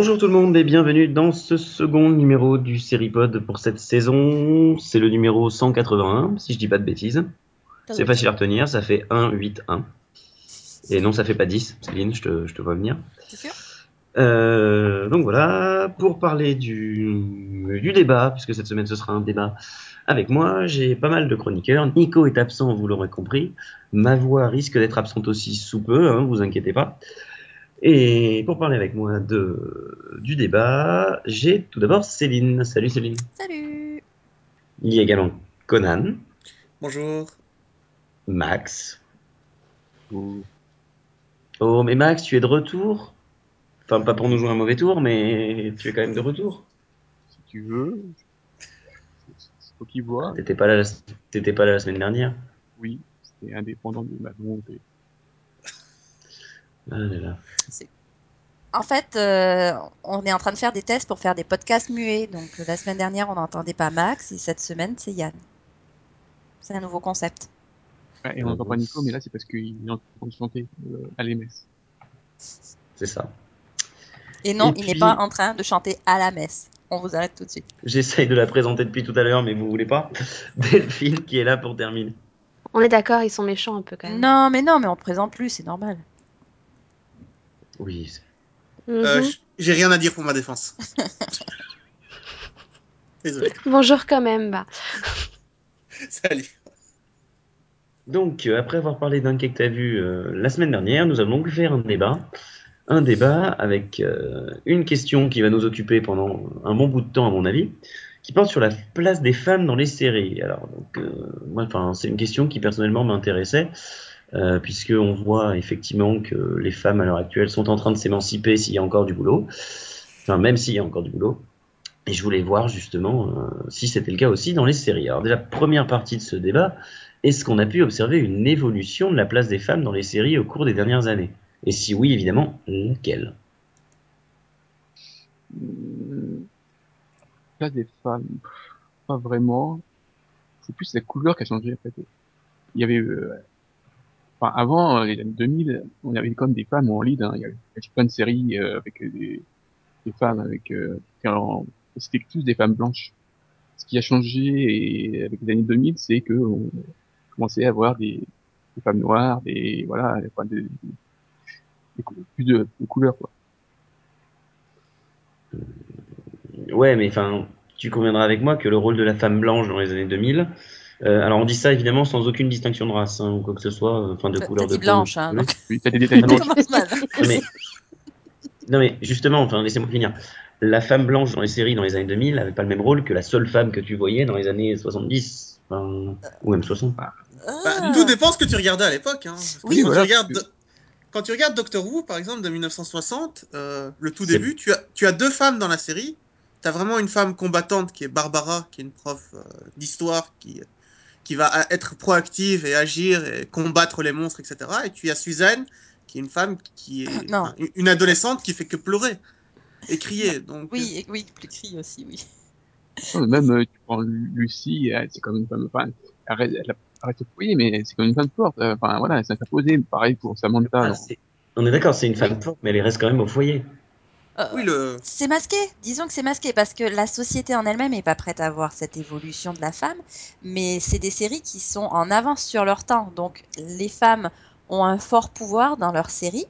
Bonjour tout le monde et bienvenue dans ce second numéro du Seripod pour cette saison. C'est le numéro 181, si je dis pas de bêtises. C'est facile à retenir, ça fait 1, 8, 1. Et non, ça fait pas 10, Céline, je te, je te vois venir. C'est sûr Euh, donc voilà, pour parler du, du débat, puisque cette semaine ce sera un débat avec moi, j'ai pas mal de chroniqueurs. Nico est absent, vous l'aurez compris. Ma voix risque d'être absente aussi sous peu, hein, vous inquiétez pas. Et pour parler avec moi de, du débat, j'ai tout d'abord Céline. Salut Céline. Salut Il y a également Conan, Bonjour. Max. Oh, mais Max, tu es de retour Enfin, pas pour nous jouer un mauvais tour, mais tu es quand même de retour. si tu veux. C'est toi qui vois. T'étais pas là, la- t'étais pas là la semaine dernière Oui, c'est indépendant de ma volonté. Ah là là. En fait, euh, on est en train de faire des tests pour faire des podcasts muets. Donc, euh, la semaine dernière, on n'entendait pas Max et cette semaine, c'est Yann. C'est un nouveau concept. Ah, Et on n'entend bon pas Nico, mais là c'est parce qu'il est en train de chanter euh, à l'EMS. C'est ça. Et non, Et il n'est pas en train de chanter à la messe. On vous arrête tout de suite. J'essaye de la présenter depuis tout à l'heure, mais vous voulez pas? Delphine qui est là pour terminer. On est d'accord, ils sont méchants un peu quand même. Non, mais non, mais on te présente plus, c'est normal. Oui. c'est-. Euh, j- J'ai rien à dire pour ma défense. Désolé. Bonjour quand même. Bah. Salut. Donc, euh, après avoir parlé d'un quai que t'as vu euh, la semaine dernière, nous allons donc faire un débat. Un débat avec euh, une question qui va nous occuper pendant un bon bout de temps, à mon avis, qui porte sur la place des femmes dans les séries. Alors, donc, euh, moi, enfin, c'est une question qui personnellement m'intéressait, euh, puisque on voit effectivement que les femmes à l'heure actuelle sont en train de s'émanciper s'il y a encore du boulot. Enfin, même s'il y a encore du boulot. Et je voulais voir justement euh, si c'était le cas aussi dans les séries. Alors déjà, première partie de ce débat, est-ce qu'on a pu observer une évolution de la place des femmes dans les séries au cours des dernières années? Et si oui, évidemment, laquelle? Place des femmes, pas vraiment. C'est plus la couleur qui a changé. Il y avait, euh, enfin avant euh, les années 2000, on avait comme des femmes en lead. Hein. Il y avait plein de séries euh, avec des, des femmes avec, euh, c'était tous des femmes blanches. Ce qui a changé et avec les années 2000, c'est que on commençait à avoir des, des femmes noires, des voilà, enfin, des, des plus de, de couleurs quoi. Ouais, mais enfin, tu conviendras avec moi que le rôle de la femme blanche dans les années 2000, euh, alors on dit ça évidemment sans aucune distinction de race hein, ou quoi que ce soit, euh, enfin de couleur de dit peau, blanche, si hein, donc Oui, t'as des détails mais, non mais justement, enfin laissez-moi finir. La femme blanche dans les séries dans les années 2000 avait pas le même rôle que la seule femme que tu voyais dans les années 70, enfin, ou même 60. Bah, Ah. tout dépend ce que tu regardais à l'époque. Hein. Oui, quand, voilà, tu regardes, quand tu regardes Doctor Who, par exemple, de 1960, euh, le tout début, tu as, tu as deux femmes dans la série. Tu as vraiment une femme combattante qui est Barbara, qui est une prof euh, d'histoire, qui, qui va a- être proactive et agir et combattre les monstres, etc. Et tu as Suzanne, qui est une femme qui est Non. enfin, une- adolescente qui fait que pleurer et crier. Donc, Oui, et- oui, plus cri aussi, oui. Non, même euh, tu prends Lu- Lucie, elle, c'est comme une femme, enfin, elle, reste- elle arrête de fouiller, mais c'est comme une femme forte. euh, Enfin voilà, elle s'est imposée. Pareil pour Samantha. Ah, on est d'accord, c'est une femme forte, mais elle reste quand même au foyer. Euh, oui, le, C'est masqué, disons que c'est masqué parce que la société en elle-même n'est pas prête à voir cette évolution de la femme, mais c'est des séries qui sont en avance sur leur temps. Donc les femmes ont un fort pouvoir dans leur série,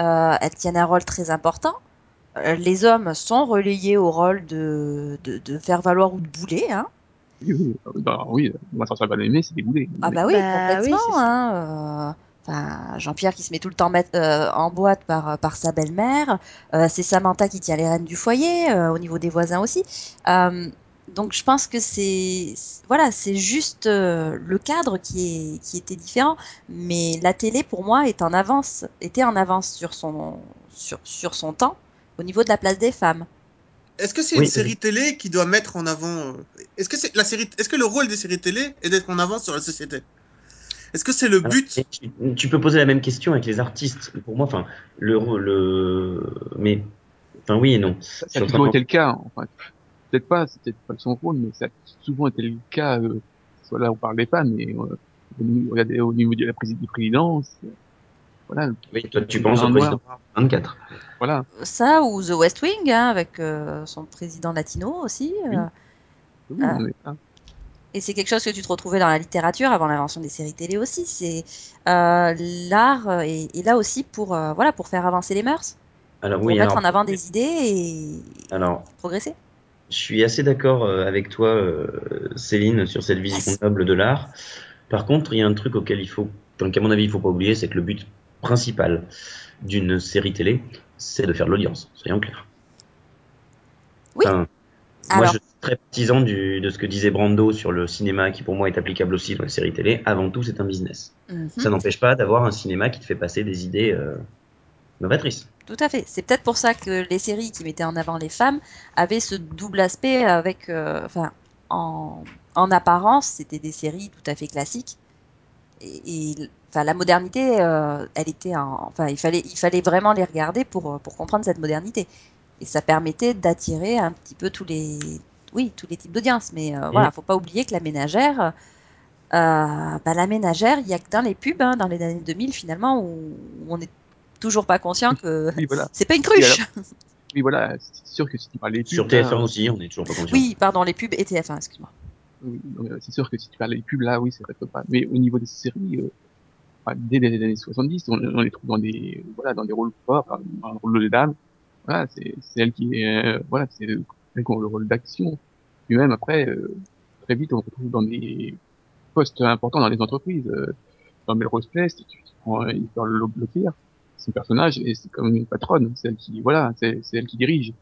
euh, elles tiennent un rôle très important. Euh, les hommes sont relayés au rôle de, de, de faire valoir ou de bouler. Hein. Oui, oui, bah, oui, moi ça va l'aimer, c'est des boulets. Ah bah oui, Bah complètement. ça. hein, Enfin, Jean-Pierre qui se met tout le temps euh, en boîte par, par sa belle-mère. Euh, c'est Samantha qui tient les rênes du foyer, euh, au niveau des voisins aussi. Euh, donc je pense que c'est voilà, c'est juste euh, le cadre qui est qui était différent, mais la télé pour moi est en avance, était en avance sur son sur sur son temps au niveau de la place des femmes. Est-ce que c'est Oui. une série télé qui doit mettre en avant euh, Est-ce que c'est la série Est-ce que le rôle des séries télé est d'être en avant sur la société? Est-ce que c'est le but tu, tu peux poser la même question avec les artistes. Pour moi, enfin, le, le, mais, enfin, oui et non. Ça, a toujours été le cas. Enfin, peut-être pas, c'est peut-être pas son rôle, mais ça a souvent été le cas. Euh, voilà, on parle des femmes, mais euh, regardez au niveau de la présidence, voilà. Oui, toi tu penses au président 24. Voilà. Ça ou The West Wing, hein, avec euh, son président latino aussi. Oui. euh, Oui, Ah. Et c'est quelque chose que tu te retrouvais dans la littérature avant l'invention des séries télé aussi. C'est euh, l'art euh, est, est là aussi pour euh, voilà pour faire avancer les mœurs, Alors pour oui, mettre alors, en avant des idées et alors progresser. je suis assez d'accord avec toi, Céline, sur cette vision Yes. noble de l'art. Par contre, il y a un truc auquel il faut, enfin, qu'à mon avis, il faut pas oublier, c'est que le but principal d'une série télé, c'est de faire de l'audience. Soyons clairs. Oui. Enfin, moi, Alors. je très partisan du, de ce que disait Brando sur le cinéma, qui pour moi est applicable aussi dans les séries télé. Avant tout, c'est un business. Mhm. Ça n'empêche pas d'avoir un cinéma qui te fait passer des idées euh, novatrices. Tout à fait. C'est peut-être pour ça que les séries qui mettaient en avant les femmes avaient ce double aspect avec, euh, enfin, en, en apparence, c'était des séries tout à fait classiques. Et, et, enfin, la modernité, euh, elle était en, enfin, il fallait, il fallait vraiment les regarder pour, pour comprendre cette modernité. Et ça permettait d'attirer un petit peu tous les, oui, tous les types d'audience. Mais euh, voilà, faut pas oublier que la ménagère, euh, bah, la ménagère, il y a que dans les pubs, hein, dans les années 2000 finalement, où, on n'est toujours pas conscient que oui, voilà. c'est pas une cruche. Oui, voilà, c'est sûr que si tu parles des pubs, Sur là, TF1 aussi, on est toujours pas conscient. Oui, pardon, les pubs et TF1, excuse-moi. oui, mais c'est sûr que si tu parles des pubs, là, oui, ça reste pas. Mais au niveau des séries, euh, enfin, dès les années 70, on, on les trouve dans des, voilà, dans des rôles forts, dans le rôle de dame. Voilà, c'est, c'est elle qui est, euh, voilà, c'est le rôle d'action. Puis même après, euh, très vite, on se retrouve dans des postes importants dans les entreprises. Euh, dans Melrose Place, tu, tu prends euh, Heather Locklear, son personnage, et c'est comme une patronne, c'est elle qui, voilà, c'est, elle qui dirige.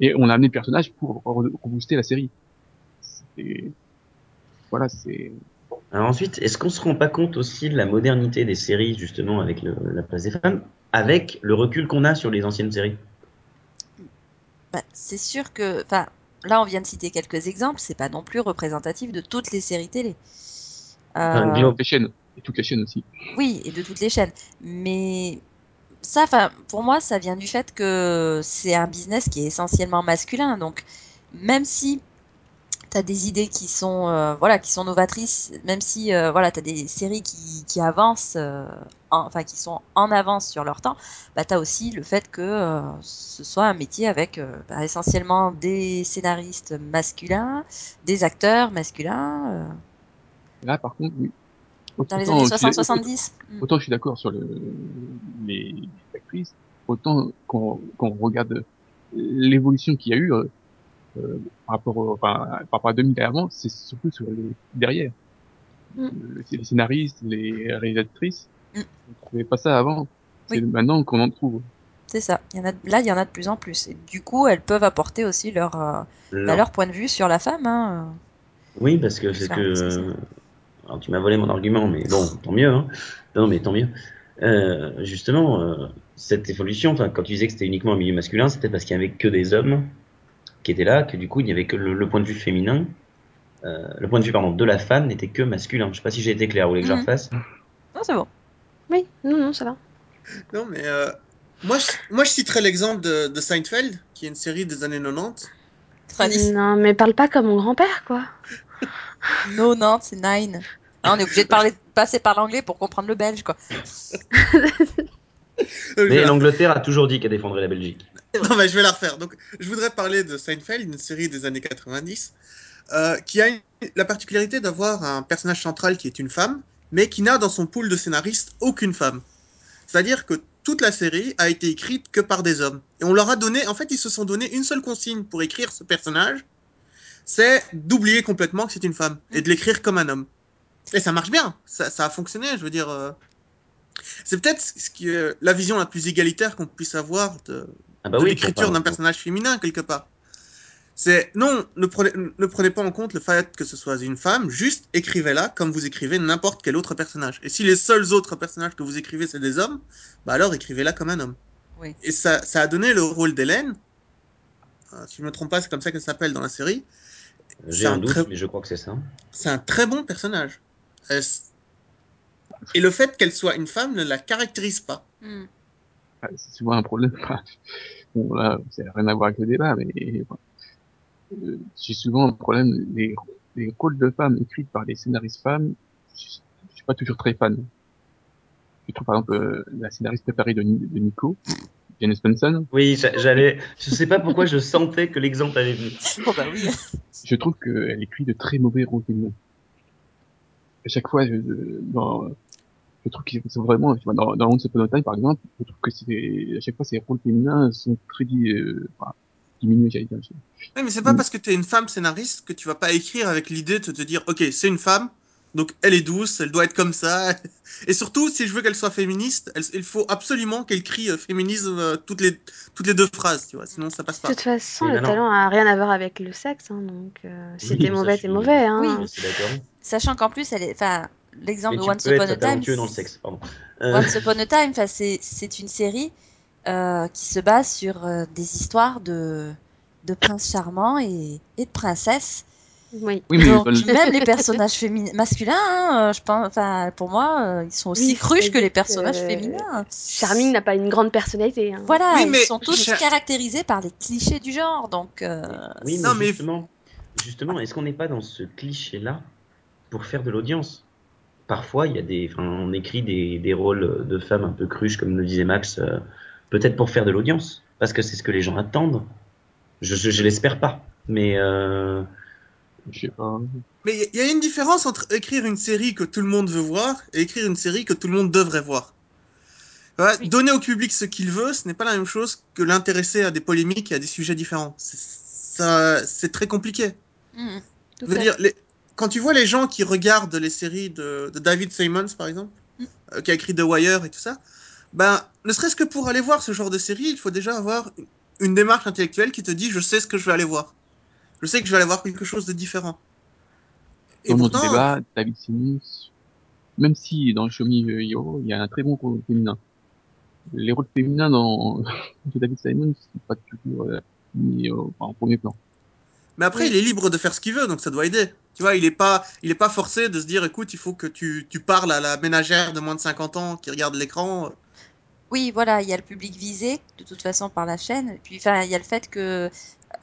Et on a amené le personnage pour re- rebooster la série. Voilà, c'est, Alors ensuite, est-ce qu'on se rend pas compte aussi de la modernité des séries, justement, avec le- la place des femmes, avec le recul qu'on a sur les anciennes séries? Bah, c'est sûr que, enfin, là on vient de citer quelques exemples, c'est pas non plus représentatif de toutes les séries télé. Euh, les chaînes, et toutes les chaînes aussi. oui, et de toutes les chaînes. Mais ça, enfin, pour moi, ça vient du fait que c'est un business qui est essentiellement masculin. Donc, même si tu as des idées qui sont, euh, voilà, qui sont novatrices, même si euh, voilà, tu as des séries qui, qui avancent, euh, en- enfin, qui sont en avance sur leur temps, bah, tu as aussi le fait que ce soit un métier avec bah, essentiellement des scénaristes masculins, des acteurs masculins, Là, par contre, oui. dans les Autant années je suis- 60-70. Mm. autant je suis d'accord sur le, les actrices, autant quand, quand on regarde l'évolution qu'il y a eu euh, par rapport au, enfin, par rapport à 2000 et avant, c'est surtout sur les derrière. Mm. Le- les scénaristes, les réalisatrices, Mm. on trouvait pas ça avant. C'est Oui. maintenant qu'on en trouve. C'est ça. Il y en a, là, il y en a de plus en plus. Et du coup, elles peuvent apporter aussi leur, euh, bah, leur- point de vue sur la femme. Hein. Oui, parce que c'est que. Alors, tu m'as volé mon argument, mais bon, tant mieux. Hein. Non, mais tant mieux. Euh, justement, euh, cette évolution, quand tu disais que c'était uniquement un milieu masculin, c'était parce qu'il n'y avait que des hommes qui étaient là, que du coup, il n'y avait que le, le point de vue féminin. euh, le point de vue pardon, de la femme n'était que masculin. Je sais pas si j'ai été clair, vous voulez que je Mhm. refasse? Non, c'est bon. Oui, non, non, ça va. Non, mais euh, moi, je, moi, je citerais l'exemple de, de Seinfeld, qui est une série des années 90. 90. Non, mais parle pas comme mon grand-père, quoi. No, non, c'est nine. Ah, on est obligé de parler, passer par l'anglais pour comprendre le belge, quoi. Mais la- l'Angleterre a toujours dit qu'elle défendrait la Belgique. Non, mais je vais la refaire. Donc, je voudrais parler de Seinfeld, une série des années 90, euh, qui a une- la particularité d'avoir un personnage central qui est une femme, mais qui n'a dans son pool de scénaristes aucune femme. C'est-à-dire que toute la série a été écrite que par des hommes. Et on leur a donné, en fait, ils se sont donné une seule consigne pour écrire ce personnage, c'est d'oublier complètement que c'est une femme et de l'écrire comme un homme. Et ça marche bien, ça, ça a fonctionné, je veux dire. euh, C'est peut-être ce qui est la vision la plus égalitaire qu'on puisse avoir de, Ah bah de oui, l'écriture d'un personnage féminin quelque part. C'est non, ne prenez, ne prenez pas en compte le fait que ce soit une femme, juste écrivez-la comme vous écrivez n'importe quel autre personnage. Et si les seuls autres personnages que vous écrivez c'est des hommes, bah alors écrivez-la comme un homme. Oui. Et ça, ça a donné le rôle d'Hélène. Euh, si je me trompe pas, c'est comme ça qu'elle s'appelle dans la série. J'ai un un doute, très- mais je crois que c'est ça. C'est un très bon personnage. Elle s- Et le fait qu'elle soit une femme ne la caractérise pas. Ah, C'est souvent un problème. bon, là, ça n'a rien à voir avec le débat, mais enfin, euh, j'ai souvent un problème. Les, les rôles de femmes écrits par des scénaristes femmes, je, je suis pas toujours très fan. Je trouve par exemple euh, la scénariste préférée de, de Nico, Janice Benson, Oui, j'a- j'allais. Je sais pas pourquoi je sentais que l'exemple allait venir. Oh bah je trouve qu'elle écrit de très mauvais rôles féminins. À chaque fois, je- dans, je trouve qu'ils sont vraiment, tu dans, dans Once Upon a Time, par exemple, je trouve que c'est, à chaque fois, ces rôles féminins sont très, euh, enfin, diminués, j'allais dire. Oui, mais c'est pas Mm. parce que t'es une femme scénariste que tu vas pas écrire avec l'idée de te dire, ok, c'est une femme, donc elle est douce, elle doit être comme ça. Et surtout, si je veux qu'elle soit féministe, elle- il faut absolument qu'elle crie euh, féminisme euh, toutes les toutes les deux phrases, tu vois, sinon ça passe De pas. toute façon, le talent a rien à voir avec le sexe, hein, donc euh, si Oui, t'es mauvais, t'es mauvais. Hein. Oui. Sachant qu'en plus, elle est, enfin, l'exemple Mais de Once Upon a Time. dans le sexe, pardon. Euh, Once Upon a Time, enfin, c'est c'est une série euh, qui se base sur euh, des histoires de de princes charmants et, et de princesses. Oui. Oui, mais Donc le- même les personnages féminins masculins, hein, euh, je pense, enfin pour moi, euh, ils sont aussi Oui, cruches que les personnages que féminins. Charming n'a pas une grande personnalité. Hein. Voilà, Oui, ils mais sont tous Char- caractérisés par les clichés du genre. Donc euh, Oui, mais Non, mais- justement, justement, est-ce qu'on n'est pas dans ce cliché-là pour faire de l'audience? Parfois, il y a des, enfin, on écrit des, des rôles de femmes un peu cruches, comme le disait Max, euh, peut-être pour faire de l'audience, parce que c'est ce que les gens attendent. Je, je, je l'espère pas, mais euh, je sais pas. Mais il y a une différence entre écrire une série que tout le monde veut voir et écrire une série que tout le monde devrait voir. Voilà, Oui. Donner au public ce qu'il veut, ce n'est pas la même chose que l'intéresser à des polémiques et à des sujets différents. C'est- Ça, c'est très compliqué. tout Je veux à dire, les- quand tu vois les gens qui regardent les séries de, de David Simons, par exemple, Mm. euh, qui a écrit The Wire et tout ça, ben, ne serait-ce que pour aller voir ce genre de série, il faut déjà avoir une- démarche intellectuelle qui te dit je sais ce que je vais aller voir. Je sais que je vais aller voir quelque chose de différent. Et Dans notre pourtant, débat, David Simmons, même si dans Show Me Hero, il y a un très bon rôle féminin. Les rôles féminins dans de David Simon sont pas toujours euh, mis au- enfin, en premier plan. Mais après, Oui. il est libre de faire ce qu'il veut, donc ça doit aider. Tu vois, il est pas, il est pas forcé de se dire, écoute, il faut que tu, tu parles à la ménagère de moins de 50 ans qui regarde l'écran. Oui, voilà, il y a le public visé, de toute façon, par la chaîne. Et puis, enfin, il y a le fait que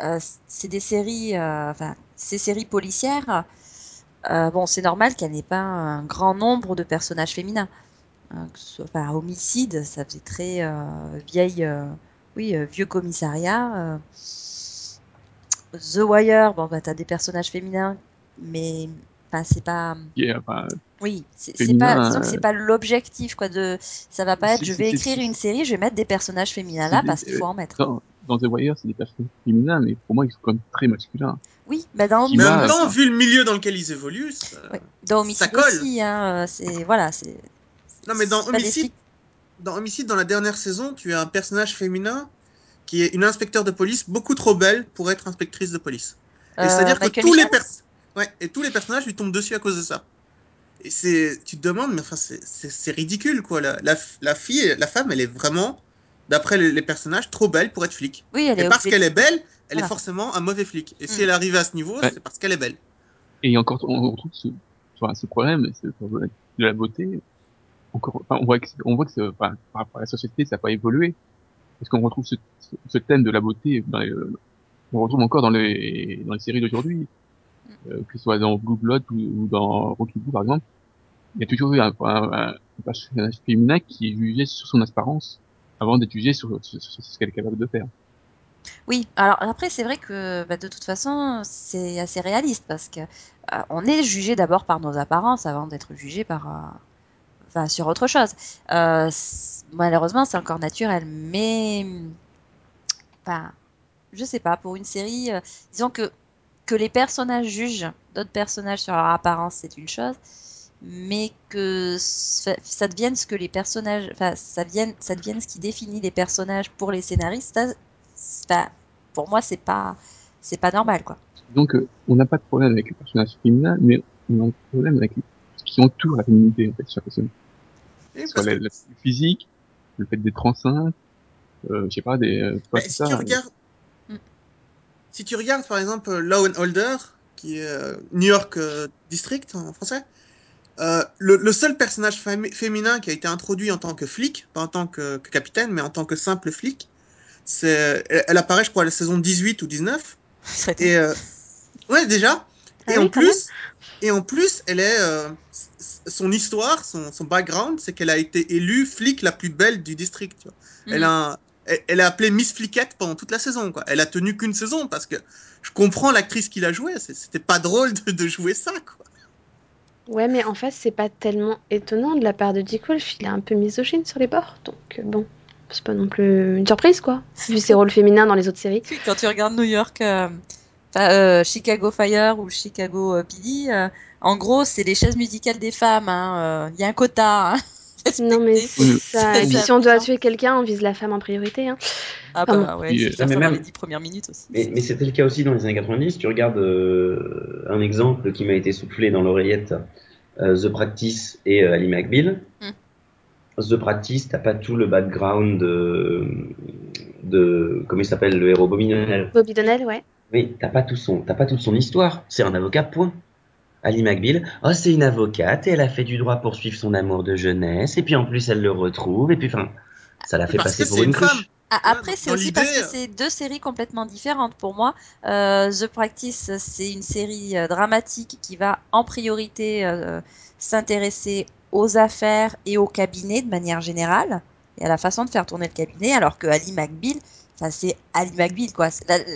euh, c'est des séries, euh, enfin, ces séries policières, euh, bon, c'est normal qu'elles n'aient pas un grand nombre de personnages féminins. Hein, que ce soit, enfin, Homicide, ça faisait très euh, vieille, oui, vieux commissariat. The Wire, bon, bah, t'as des personnages féminins, mais, enfin, c'est pas, oui, c'est c'est pas, disons que euh, c'est pas l'objectif, quoi, de, ça va pas être, c'est- je c'est- vais c'est- écrire c'est- une série, je vais mettre des personnages féminins c'est là des- parce qu'il faut euh, en mettre. dans, dans The Wire, c'est des personnages féminins, mais pour moi, ils sont quand même très masculins. Oui, bah dans Mais en Homicide même temps, vu le milieu dans lequel ils évoluent, ça- Oui, dans Homicide colle. aussi, hein, euh, c'est, voilà, c'est. Non, mais c'est Homicide, dans Homicide, dans la dernière saison, tu as un personnage féminin qui est une inspecteur de police beaucoup trop belle pour être inspectrice de police. Et Euh, c'est-à-dire que tous les, Michels pers- ouais, et tous les personnages lui tombent dessus à cause de ça. Et c'est, tu te demandes, mais enfin, c'est- ridicule, quoi. La, la, la fille, la femme, elle est vraiment, d'après les, les personnages, trop belle pour être flic. Oui, elle Et est parce qu'elle est belle, elle Voilà. est forcément un mauvais flic. Et si Mm. elle arrive à ce niveau, Ouais. c'est parce qu'elle est belle. Et encore, on retrouve ce, enfin, ce problème de la beauté. Encore, enfin, on voit que, on voit que c'est- enfin, par rapport à la société, ça n'a pas évolué. Parce qu'on retrouve ce, thème de la beauté, dans les- on retrouve encore dans les, dans les séries d'aujourd'hui, euh, que ce soit dans Blue Blood ou, ou dans Rocky Blue, par exemple. Il y a toujours eu un, un, un féminin qui est jugé sur son apparence avant d'être jugé sur, ce qu'elle est capable de faire. Oui, alors après, c'est vrai que bah, de toute façon, c'est assez réaliste parce que euh, est jugé d'abord par nos apparences avant d'être jugé par, euh, enfin, sur autre chose. Euh, malheureusement, c'est encore naturel, mais, enfin, je sais pas, pour une série, euh, disons que que les personnages jugent d'autres personnages sur leur apparence, c'est une chose, mais que ça, ça devienne ce que les personnages, enfin, ça devienne, ça devienne ce qui définit les personnages pour les scénaristes, ça, pour moi, c'est pas, c'est pas normal, quoi. Donc, euh, on n'a pas de problème avec les personnages féminins, mais on a un problème avec ce qui entoure la féminité, en fait, j'ai l'impression. Et Que ce soit la, la physique, le fait d'être enceinte, euh, je sais pas, des, euh, pas Bah, si ça. tu regardes, Mm. si tu regardes par exemple euh, Law and Order, qui est euh, New York euh, District en français, euh, le, le seul personnage féminin qui a été introduit en tant que flic, pas en tant que, que capitaine, mais en tant que simple flic, c'est, elle, elle apparaît, je crois, à la saison 18 ou 19. Ce serait tout. Et euh, ouais, déjà. Ah Et oui, en plus, et en plus, elle est euh, son histoire, son, son background, c'est qu'elle a été élue flic la plus belle du district. tu vois. Elle Mm. a, un- elle, elle est appelée Miss Fliquette pendant toute la saison. Quoi. Elle a tenu qu'une saison parce que je comprends l'actrice qui l'a jouée. c'est- C'était pas drôle de, de jouer ça. Quoi. Ouais, mais en fait, c'est pas tellement étonnant de la part de Dick Wolf. Il est un peu misogyne sur les bords. Donc, euh, bon, c'est pas non plus une surprise, quoi. Vu ses rôles féminins dans les autres séries. Quand tu regardes New York, euh, euh, Chicago Fire ou Chicago euh, PD, euh, en gros, c'est les chaises musicales des femmes. hein, euh, Il y a un quota. Hein, Non, mais c'est ça. Et puis, si on doit tuer quelqu'un, on vise la femme en priorité. Hein. Ah Enfin, bah ouais, Puis, c'est faire mais même- les dix premières minutes aussi. Mais, mais c'était le cas aussi dans les années 90. Tu regardes euh, un exemple qui m'a été soufflé dans l'oreillette, euh, The Practice et euh, Ali McBeal. Hmm. The Practice, t'as pas tout le background de, de comment il s'appelle le héros Bobby Donnell. Bobby Donnell, ouais. Oui, t'as pas tout son, t'as pas toute son histoire. C'est un avocat, point. Ali McBeal, oh c'est une avocate et elle a fait du droit pour suivre son amour de jeunesse et puis en plus elle le retrouve et puis enfin ça l'a fait Parce passer pour une cruche. Ah, après, c'est aussi parce que c'est deux séries complètement différentes pour moi. Euh, The Practice, c'est une série euh, dramatique qui va en priorité euh, s'intéresser aux affaires et au cabinet de manière générale et à la façon de faire tourner le cabinet, alors que Ali McBeal, enfin, c'est Ali McBeal quoi.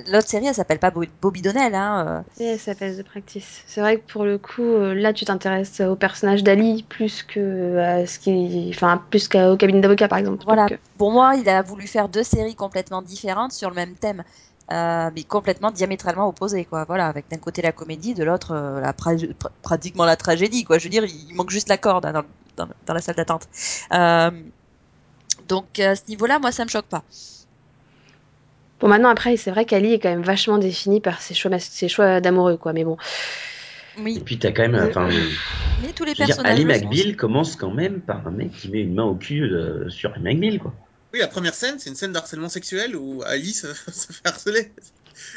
L'autre série, elle s'appelle pas Bo- Bobby Donnell. Hein, euh. Et elle s'appelle The Practice. C'est vrai que pour le coup, euh, là, tu t'intéresses au personnage d'Ali plus que à ce qui, enfin, plus qu'au cabinet d'avocat, par exemple. Voilà. Donc, euh, Pour moi, il a voulu faire deux séries complètement différentes sur le même thème, euh, mais complètement diamétralement opposées, quoi. Voilà, avec d'un côté la comédie, de l'autre euh, la pra- pr- pratiquement la tragédie, quoi. Je veux dire, il manque juste la corde hein, dans, dans, dans la salle d'attente. Euh, donc à ce niveau-là, moi, ça me choque pas. Bon, maintenant, après, c'est vrai qu'Ali est quand même vachement défini par ses choix, ses choix d'amoureux, quoi. Mais bon. Et Oui, puis t'as quand même, enfin, mais tous les je veux dire, personnages. Ali. McBeal commence quand même par un mec qui met une main au cul euh, sur Ali McBeal quoi. Oui, la première scène, c'est une scène d'harcèlement sexuel où Ali se, se fait harceler.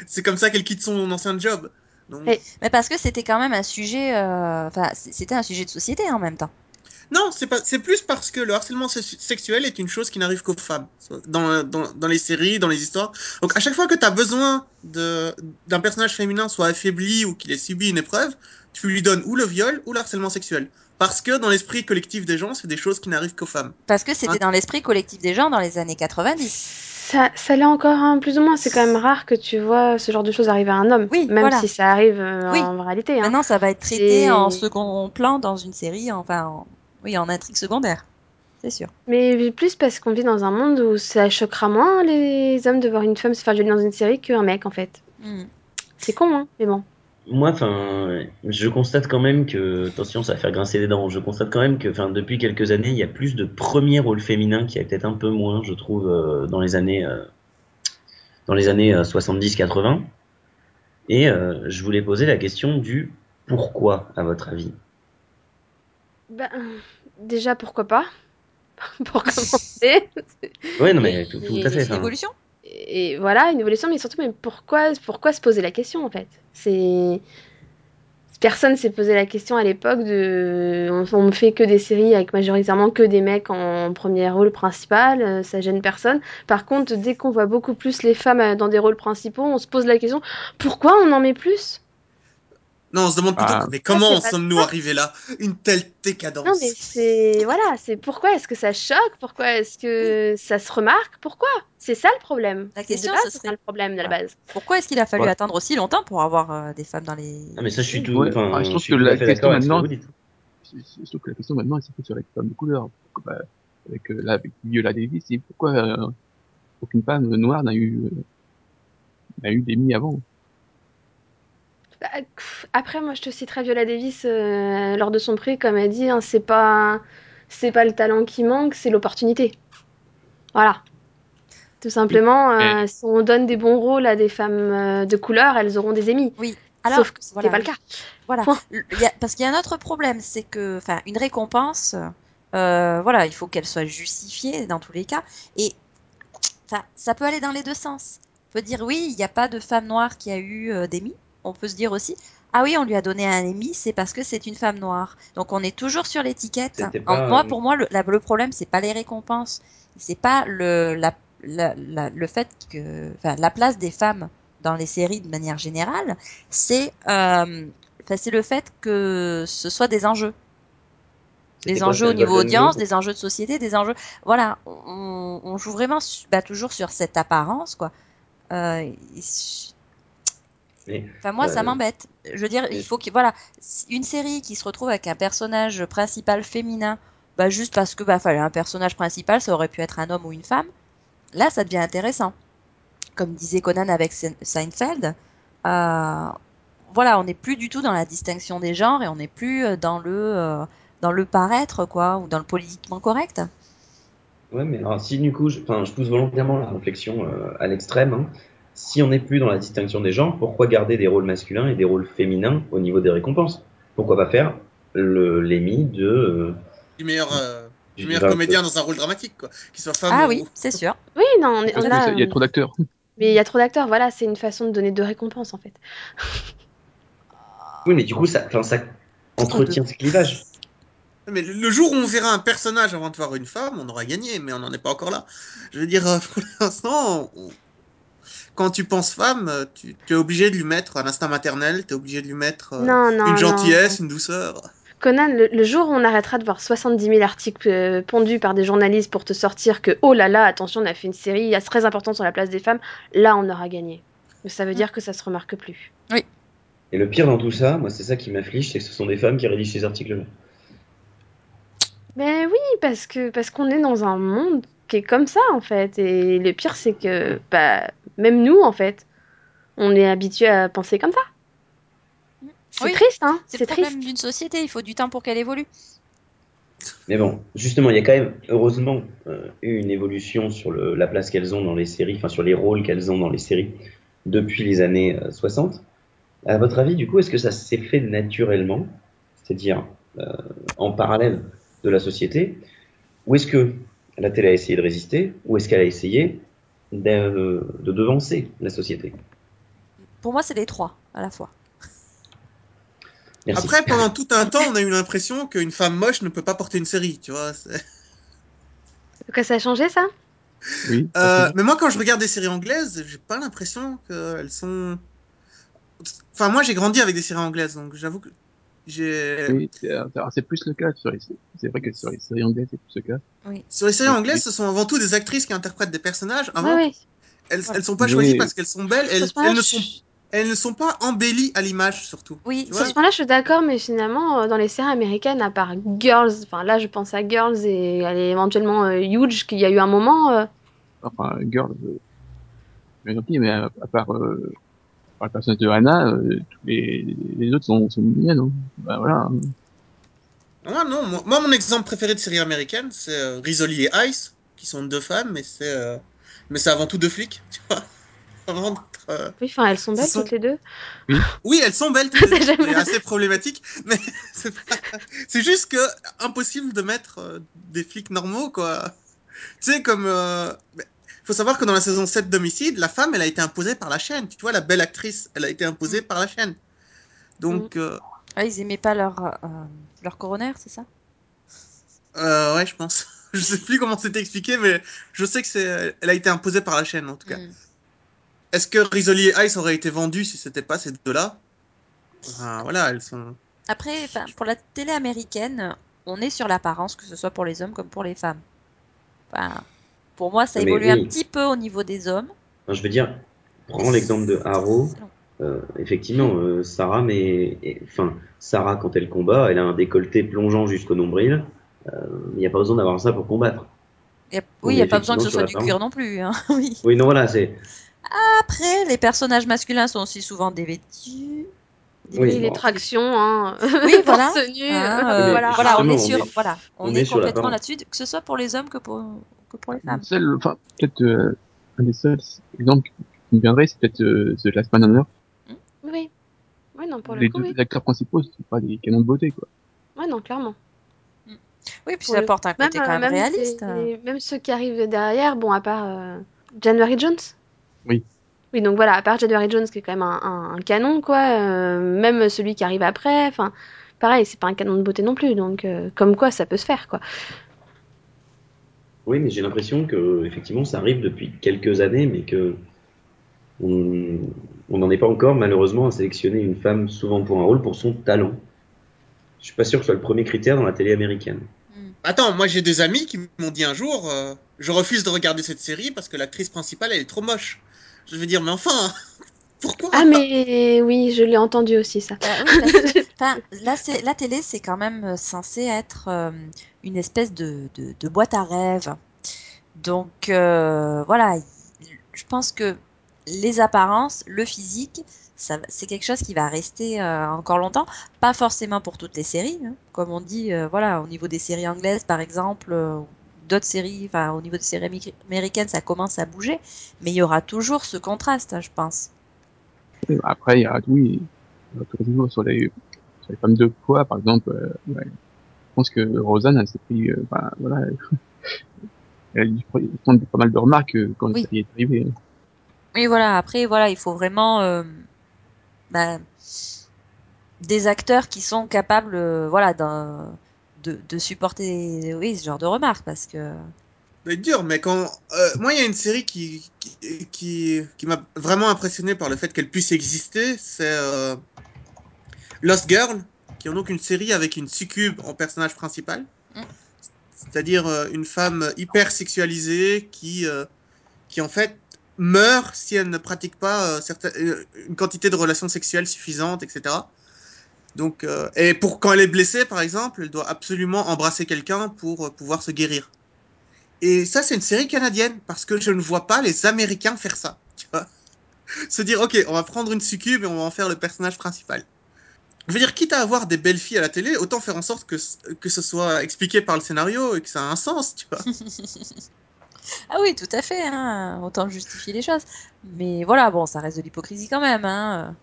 C'est comme ça qu'elle quitte son ancien job. Donc, Et- Mais parce que c'était quand même un sujet, euh, enfin, c'était un sujet de société en même temps. Non, c'est pas, c'est plus parce que le harcèlement se- sexuel est une chose qui n'arrive qu'aux femmes. Dans, dans, dans les séries, dans les histoires. Donc, à chaque fois que tu as besoin de, d'un personnage féminin soit affaibli ou qu'il ait subi une épreuve, tu lui donnes ou le viol ou le harcèlement sexuel. Parce que dans l'esprit collectif des gens, c'est des choses qui n'arrivent qu'aux femmes. Parce que c'était Hein dans l'esprit collectif des gens dans les années 90. Ça, ça l'est encore hein, plus ou moins. C'est quand même rare que tu vois ce genre de choses arriver à un homme. Oui, même voilà. si ça arrive euh, Oui. en réalité. Hein. Maintenant, ça va être traité en second plan dans une série, enfin, en- oui, en intrigue secondaire. C'est sûr. Mais plus parce qu'on vit dans un monde où ça choquera moins les hommes de voir une femme se faire violer dans une série qu'un mec, en fait. Hmm. C'est con, hein, mais bon. Moi, enfin, je constate quand même que, attention, ça va faire grincer les dents. Je constate quand même que, enfin, depuis quelques années, il y a plus de premiers rôles féminins qui y a peut-être un peu moins, je trouve, euh, dans les années, euh, dans les années euh, 70-80. Et euh, je voulais poser la question du pourquoi, à votre avis? Ben, déjà, pourquoi pas? Pour commencer. Ouais, non, mais tout, tout à fait. Une enfin, évolution Et voilà, une évolution, mais surtout, mais pourquoi, pourquoi se poser la question, en fait? C'est... Personne s'est posé la question à l'époque de... On, on fait que des séries avec majoritairement que des mecs en premier rôle principal, euh, ça gêne personne. Par contre, dès qu'on voit beaucoup plus les femmes euh, dans des rôles principaux, on se pose la question, pourquoi on en met plus? Non, on se demande plutôt, Ah. mais comment en sommes-nous arrivés là? Une telle décadence. Non, mais c'est... Voilà, c'est pourquoi est-ce que ça choque? Pourquoi est-ce que ça se remarque? Pourquoi? C'est ça le problème. La question, c'est serait- ça le problème de la Voilà. base. Pourquoi est-ce qu'il a fallu Ouais. attendre aussi longtemps pour avoir euh, des femmes dans les. Ah, mais ça, je suis tout, Ouais, enfin, ah, je je trouve suis que tout la question maintenant-. Je trouve que la question maintenant, elle s'est sur les femmes de couleur. Bah, avec, euh, là, avec Viola Davis, c'est pourquoi euh, aucune femme noire n'a eu, euh, n'a eu d'émis avant? Bah, Après, moi, je te citerai Viola Davis euh, lors de son prix, comme elle dit, hein, c'est pas, c'est pas le talent qui manque, c'est l'opportunité. Voilà. Tout simplement, euh, si on donne des bons rôles à des femmes euh, de couleur, elles auront des émis. Oui. Alors, Sauf que c'était voilà, pas le cas. Voilà. Point. Le- il y a- parce qu'il y a un autre problème, c'est que, enfin, une récompense, euh, voilà, il faut qu'elle soit justifiée dans tous les cas. Et, enfin, ça peut aller dans les deux sens. On peut dire oui, il n'y a pas de femme noire qui a eu euh, d'Emmy. On peut se dire aussi, ah oui, on lui a donné un Emmy, c'est parce que c'est une femme noire. Donc on est toujours sur l'étiquette. Moi, pour moi, le, la- le problème, c'est pas les récompenses, c'est pas le, la, la- la- le fait que, enfin, la place des femmes dans les séries de manière générale, c'est euh, c'est le fait que ce soit des enjeux. Des enjeux au niveau audience, des enjeux de société, des enjeux. Voilà, on, on joue vraiment bah, toujours sur cette apparence, quoi. Euh, Mais, Enfin, moi, ça euh, m'embête. Je veux dire, il faut que, voilà, une série qui se retrouve avec un personnage principal féminin, bah, juste parce que, bah, fallait un personnage principal, ça aurait pu être un homme ou une femme. Là, ça devient intéressant. Comme disait Conan avec Se- Seinfeld, euh, voilà, on n'est plus du tout dans la distinction des genres et on n'est plus euh, dans le, euh, dans le paraître, quoi, ou dans le politiquement correct. Ouais, mais alors si du coup, je, pousse volontairement la réflexion euh, à l'extrême, hein. Si on n'est plus dans la distinction des genres, pourquoi garder des rôles masculins et des rôles féminins au niveau des récompenses? Pourquoi pas faire le l'Emmy de euh, Du meilleur, euh, du Du- meilleur comédien dans un rôle dramatique, quoi. Qu'il soit femme Ah ou... oui, c'est sûr. Oui, non, on, est- Parce on que a. c'est- il y a trop d'acteurs. Mais il y a trop d'acteurs, voilà, c'est une façon de donner deux récompenses en fait. Oui, mais du coup, ça, entretient ce clivage. Mais le- jour où on verra un personnage avant de voir une femme, on aura gagné, mais on n'en est pas encore là. Je veux dire, euh, pour l'instant, on- quand tu penses femme, euh, tu, tu es obligé de lui mettre un instinct maternel, tu es obligé de lui mettre euh, Non, non, une non. gentillesse, une douceur. Conan, le, le jour où on arrêtera de voir 70 000 articles euh, pondus par des journalistes pour te sortir que, oh là là, attention, on a fait une série très importante sur la place des femmes, là on aura gagné. Mais ça veut dire que ça se remarque plus. Et le pire dans tout ça, moi, c'est ça qui m'afflige, c'est que ce sont des femmes qui rédigent ces articles-là. Mais oui, parce que parce qu'on est dans un monde qui est comme ça en fait. Et le pire, c'est que bah, même nous, en fait, on est habitué à penser comme ça. C'est Oui, triste, hein C'est le C'est problème triste. d'une société, il faut du temps pour qu'elle évolue. Mais bon, justement, il y a quand même, heureusement, euh, eu une évolution sur le, la place qu'elles ont dans les séries, enfin sur les rôles qu'elles ont dans les séries depuis les années euh, 60. À votre avis, du coup, est-ce que ça s'est fait naturellement, c'est-à-dire euh, en parallèle de la société, ou est-ce que la télé a essayé de résister, ou est-ce qu'elle a essayé de, de devancer la société? Pour moi, c'est les trois à la fois. Merci. Après, pendant tout un temps, on a eu l'impression qu'une femme moche ne peut pas porter une série, tu vois. Donc ça a changé ça? Oui. Euh, mais moi, quand je regarde des séries anglaises, j'ai pas l'impression qu'elles sont. Enfin, moi, j'ai grandi avec des séries anglaises, donc j'avoue que Oui, c'est plus le cas sur les c'est vrai que sur les séries anglaises c'est plus le cas. Sur les séries anglaises, ce sont avant tout des actrices qui interprètent des personnages. Avant, elles, elles sont pas Oui. choisies parce qu'elles sont belles. Elles, elles ne sont, elles ne sont pas embellies à l'image, surtout. Oui, Sur ce point-là, je suis d'accord, mais finalement, euh, dans les séries américaines, à part Girls, enfin là, je pense à Girls et elle est éventuellement euh, Huge, qu'il y a eu un moment. euh, Enfin, Girl, euh, mais pis, mais à, à part, euh, par le personnage de Hannah, euh, tous les, les autres sont, sont mignonnes. Hein. Bah, voilà. Moi, non. Moi, moi, mon exemple préféré de série américaine, c'est euh, Rizzoli et Ice, qui sont deux femmes, mais c'est, euh, mais c'est avant tout deux flics, tu vois. Avant euh, Oui, enfin, elles sont belles sont- toutes les deux. Oui, elles sont belles, toutes les C'est deux, mais assez problématiques. Mais c'est pas- c'est juste que impossible de mettre euh, des flics normaux, quoi. Tu sais, comme. Faut savoir que dans la saison 7 d'Homicide, la femme, elle a été imposée par la chaîne. Tu vois, la belle actrice, elle a été imposée par la chaîne. Donc, euh, Ah, ils aimaient pas leur, euh, leur coroner, c'est ça? Euh, ouais, je pense. Je sais plus comment c'était expliqué, mais je sais que c'est, elle a été imposée par la chaîne, en tout cas. Mm. Est-ce que Rizzoli et Ice auraient été vendus si c'était pas ces deux-là? Enfin, Voilà, elles sont. Après, pour la télé américaine, on est sur l'apparence, que ce soit pour les hommes comme pour les femmes. Enfin, pour moi, ça évolue oui. un petit peu au niveau des hommes. Enfin, je veux dire, prends l'exemple de long. Euh, effectivement, euh, Sarah, mais enfin, Sarah quand elle combat, elle a un décolleté plongeant jusqu'au nombril. Euh, Il n'y a pas besoin d'avoir ça pour combattre. Y a- On oui, il n'y a pas besoin que ce soit du cuir non plus. hein, oui. Oui, non, voilà, c'est. Après, les personnages masculins sont aussi souvent dévêtus. Oui, Oui, les bon. tractions, hein. Oui, voilà. Torse nu, Hein, euh, euh, voilà. voilà, on est sur, on est- voilà, on, on est, complètement là-dessus, que ce soit pour les hommes que pour, que pour les femmes. Seul, enfin, peut-être euh, un des seuls exemples qui me viendrait, c'est peut-être euh, The Last Man on Earth. Oui. Oui, non, pour Les le coup, deux oui. acteurs principaux, c'est pas des canons de beauté, quoi. Ouais, non, clairement. Oui, puis Pour ça le- apporte un Même, côté quand euh, même même, réaliste. même ceux qui arrivent derrière, bon, à part euh, January Jones. Oui. Oui, donc voilà, à part January Jones, qui est quand même un, un- un canon, quoi, euh, même celui qui arrive après, enfin, pareil, c'est pas un canon de beauté non plus, donc euh, comme quoi ça peut se faire, quoi. Oui, mais j'ai l'impression que effectivement, ça arrive depuis quelques années, mais que on, on n'en est pas encore malheureusement à sélectionner une femme souvent pour un rôle pour son talent. Je suis pas sûr que ce soit le premier critère dans la télé américaine. Attends, moi j'ai des amis qui m'ont dit un jour, euh, je refuse de regarder cette série parce que l'actrice principale elle est trop moche. Je veux dire, mais enfin, pourquoi Ah, mais oui, je l'ai entendu aussi, ça. Bah oui, la, c'est- la télé, c'est quand même euh, censé être euh, une espèce de, de, de boîte à rêves. Donc euh, voilà, il- je pense que les apparences, le physique, c'est quelque chose qui va rester euh, encore longtemps. Pas forcément pour toutes les séries, hein. Comme on dit, euh, voilà, au niveau des séries anglaises, par exemple, euh, d'autres séries, enfin au niveau des séries amé- américaines, ça commence à bouger, mais il y aura toujours ce contraste, hein, je pense. Et Après, il y a, oui, il y a toujours sur les, sur les femmes de poids, par exemple, euh, ouais. je pense que Rosanne, elle s'est pris, euh, enfin, voilà, elle a dû prendre pas mal de remarques euh, quand Oui. série est arrivée. Oui, voilà. Après, voilà, il faut vraiment euh, bah, des acteurs qui sont capables, euh, voilà, d'un- de, de supporter, oui, ce genre de remarques, parce que Ça va être dur, mais quand. euh, moi, il y a une série qui, qui, qui, qui m'a vraiment impressionné par le fait qu'elle puisse exister, c'est euh, Lost Girl, qui est donc une série avec une succube en personnage principal. Mm. C'est-à-dire euh, une femme hyper sexualisée qui, euh, qui, en fait, meurt si elle ne pratique pas euh, certaines, une quantité de relations sexuelles suffisante, etc. Donc, euh, et pour quand elle est blessée, par exemple, elle doit absolument embrasser quelqu'un pour euh, pouvoir se guérir. Et ça, c'est une série canadienne, parce que je ne vois pas les Américains faire ça. Se dire, ok, on va prendre une succube et on va en faire le personnage principal. Je veux dire, quitte à avoir des belles filles à la télé, autant faire en sorte que, que ce soit expliqué par le scénario et que ça a un sens, tu vois. ah oui, tout à fait, hein, autant justifier les choses. Mais voilà, bon, ça reste de l'hypocrisie quand même, hein.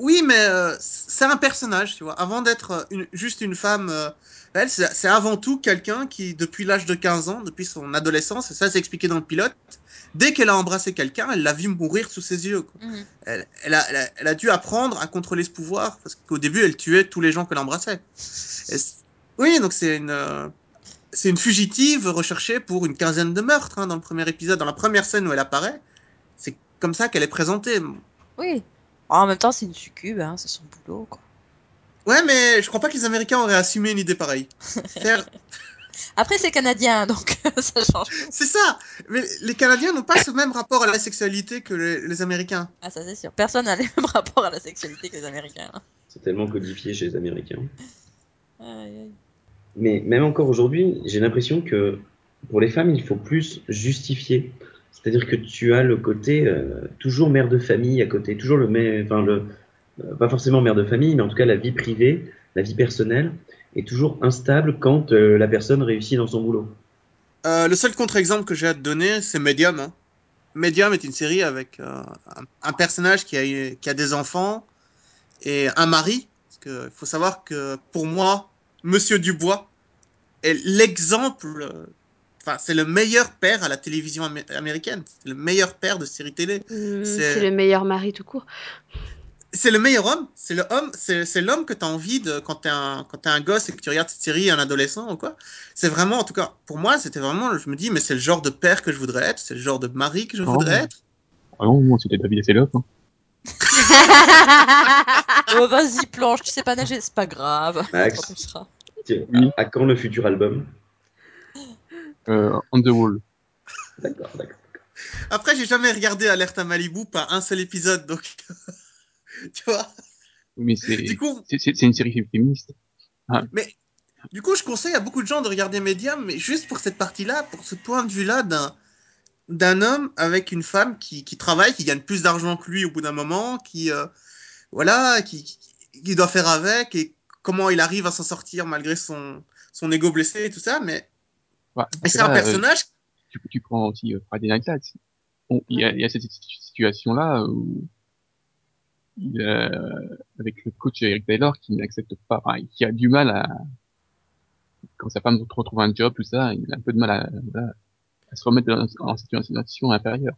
Oui, mais euh, c'est un personnage, tu vois. Avant d'être une, juste une femme, euh, elle, c'est avant tout quelqu'un qui, depuis l'âge de 15 ans, depuis son adolescence, et ça c'est expliqué dans le pilote, dès qu'elle a embrassé quelqu'un, elle l'a vu mourir sous ses yeux. Quoi. Mhm. Elle, elle, a, elle, a, elle a dû apprendre à contrôler ce pouvoir, parce qu'au début, elle tuait tous les gens qu'elle embrassait. Et oui, donc c'est une... euh, c'est une fugitive recherchée pour une quinzaine de meurtres hein, dans le premier épisode, dans la première scène où elle apparaît. C'est comme ça qu'elle est présentée. Oui. En même temps, c'est une succube, hein, c'est son boulot, quoi. Ouais, mais je crois pas que les Américains auraient assumé une idée pareille. Faire- Après, c'est canadien, donc ça change. C'est ça. Mais les Canadiens n'ont pas ce même rapport à la sexualité que les, les Américains. Ah, ça c'est sûr. Personne n'a les mêmes rapports à la sexualité que les Américains. C'est tellement codifié chez les Américains. Aïe, aïe. Mais même encore aujourd'hui, j'ai l'impression que pour les femmes, il faut plus justifier. C'est-à-dire que tu as le côté euh, toujours mère de famille à côté, toujours le, mè- enfin euh, pas forcément mère de famille, mais en tout cas la vie privée, la vie personnelle est toujours instable quand euh, la personne réussit dans son boulot. Le seul contre-exemple que j'ai à te donner, c'est Medium. hein. Medium est une série avec un, un personnage qui a, qui a des enfants et un mari. Il faut savoir que pour moi, Monsieur Dubois est l'exemple. Enfin, c'est le meilleur père à la télévision amé- américaine. C'est le meilleur père de série télé. Hum, C'est- le meilleur mari tout court. C'est le meilleur homme. C'est le homme. C'est l'homme que tu as envie de quand t'es un quand t'es un gosse et que tu regardes cette série, un adolescent ou quoi. C'est vraiment, en tout cas, pour moi, c'était vraiment. Je me dis, mais c'est le genre de père que je voudrais être. C'est le genre de mari que je Oh. voudrais être. Ah non, moi, c'était David Hasselhoff. Hein. Oh, vas-y, plonge, tu sais pas nager, c'est pas grave. Max. On. À, à quand le futur album? On the Wall. D'accord, d'accord. Après, j'ai jamais regardé Alerte à Malibu, pas un seul épisode, donc. tu vois. Mais c'est Du coup, c'est- une série féministe. du coup, je conseille à beaucoup de gens de regarder Medium, mais juste pour cette partie-là, pour ce point de vue-là d'un d'un homme avec une femme qui, qui travaille, qui gagne plus d'argent que lui au bout d'un moment, qui euh, voilà, qui, qui, qui doit faire avec et comment il arrive à s'en sortir malgré son son ego blessé et tout ça. Mais C'est un euh, personnage. tu, tu prends aussi euh, Friday Night Lights. Il y a, il y a cette situation-là où il, euh, avec le coach Eric Taylor qui n'accepte pas, enfin, qui a du mal à quand sa femme retrouve un job, tout ça, il a un peu de mal à, se remettre dans- en situation inférieure.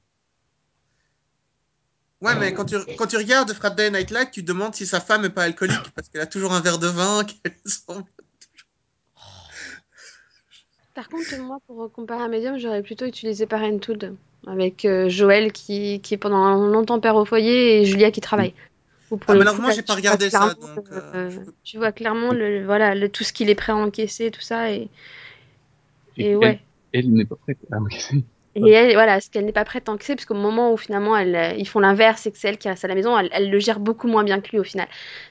Ouais, mais quand tu, quand tu regardes Friday Night Light, tu te demandes si sa femme est pas alcoolique parce qu'elle a toujours un verre de vin. qu'elle semble- Par contre, moi, pour comparer un médium, j'aurais plutôt utilisé Parenthood, avec euh, Joël qui, qui pendant longtemps père au foyer et Julia qui travaille. Ou pour Ah, le malheureusement, là, j'ai tu pas vois regardé ça, clairement, donc, euh, euh, je peux- tu vois clairement le, voilà, le, tout ce qu'il est prêt à encaisser, tout ça. Et, Et et elle, ouais. elle n'est pas prête à encaisser. Et elle, voilà, ce qu'elle n'est pas prête à encaisser, parce qu'au moment où finalement elle, euh, ils font l'inverse et que c'est elle qui reste à la maison, elle, elle le gère beaucoup moins bien que lui au final.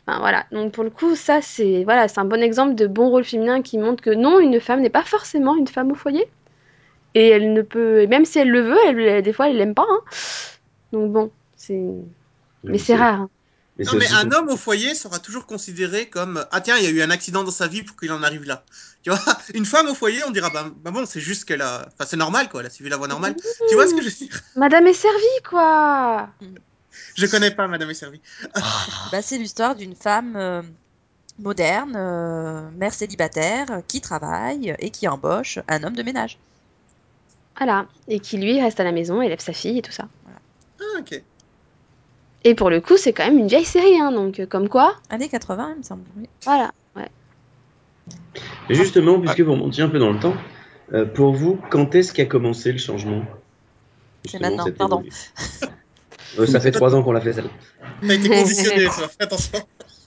Enfin, voilà. Donc pour le coup, ça c'est voilà, c'est un bon exemple de bon rôle féminin qui montre que non, une femme n'est pas forcément une femme au foyer. Et elle ne peut, et même si elle le veut, elle- des fois elle l'aime pas. hein. Donc bon, c'est, mais c'est rare. hein. Mais Non, mais aussi un homme au foyer sera toujours considéré comme ah tiens il y a eu un accident dans sa vie pour qu'il en arrive là. Tu vois, une femme au foyer on dira bah, bah bon c'est juste qu'elle a, enfin c'est normal quoi, elle a suivi la voie normale. Tu vois ce que je veux dire? Madame est servie quoi. Je connais pas Madame est servie. Bah, c'est l'histoire d'une femme euh, moderne, euh, mère célibataire, qui travaille et qui embauche un homme de ménage. Voilà. Et qui lui reste à la maison, élève sa fille et tout ça. Ah ok. Et pour le coup, c'est quand même une vieille série, hein, donc euh, comme quoi, Années 80, il me semble. oui. voilà. Ouais. Et justement, puisque vous remontiez un peu dans le temps, euh, pour vous, quand est-ce qu'a commencé le changement? C'est maintenant, cette pardon. Euh, ça fait trois ans qu'on l'a fait celle T'as été conditionné fais attention.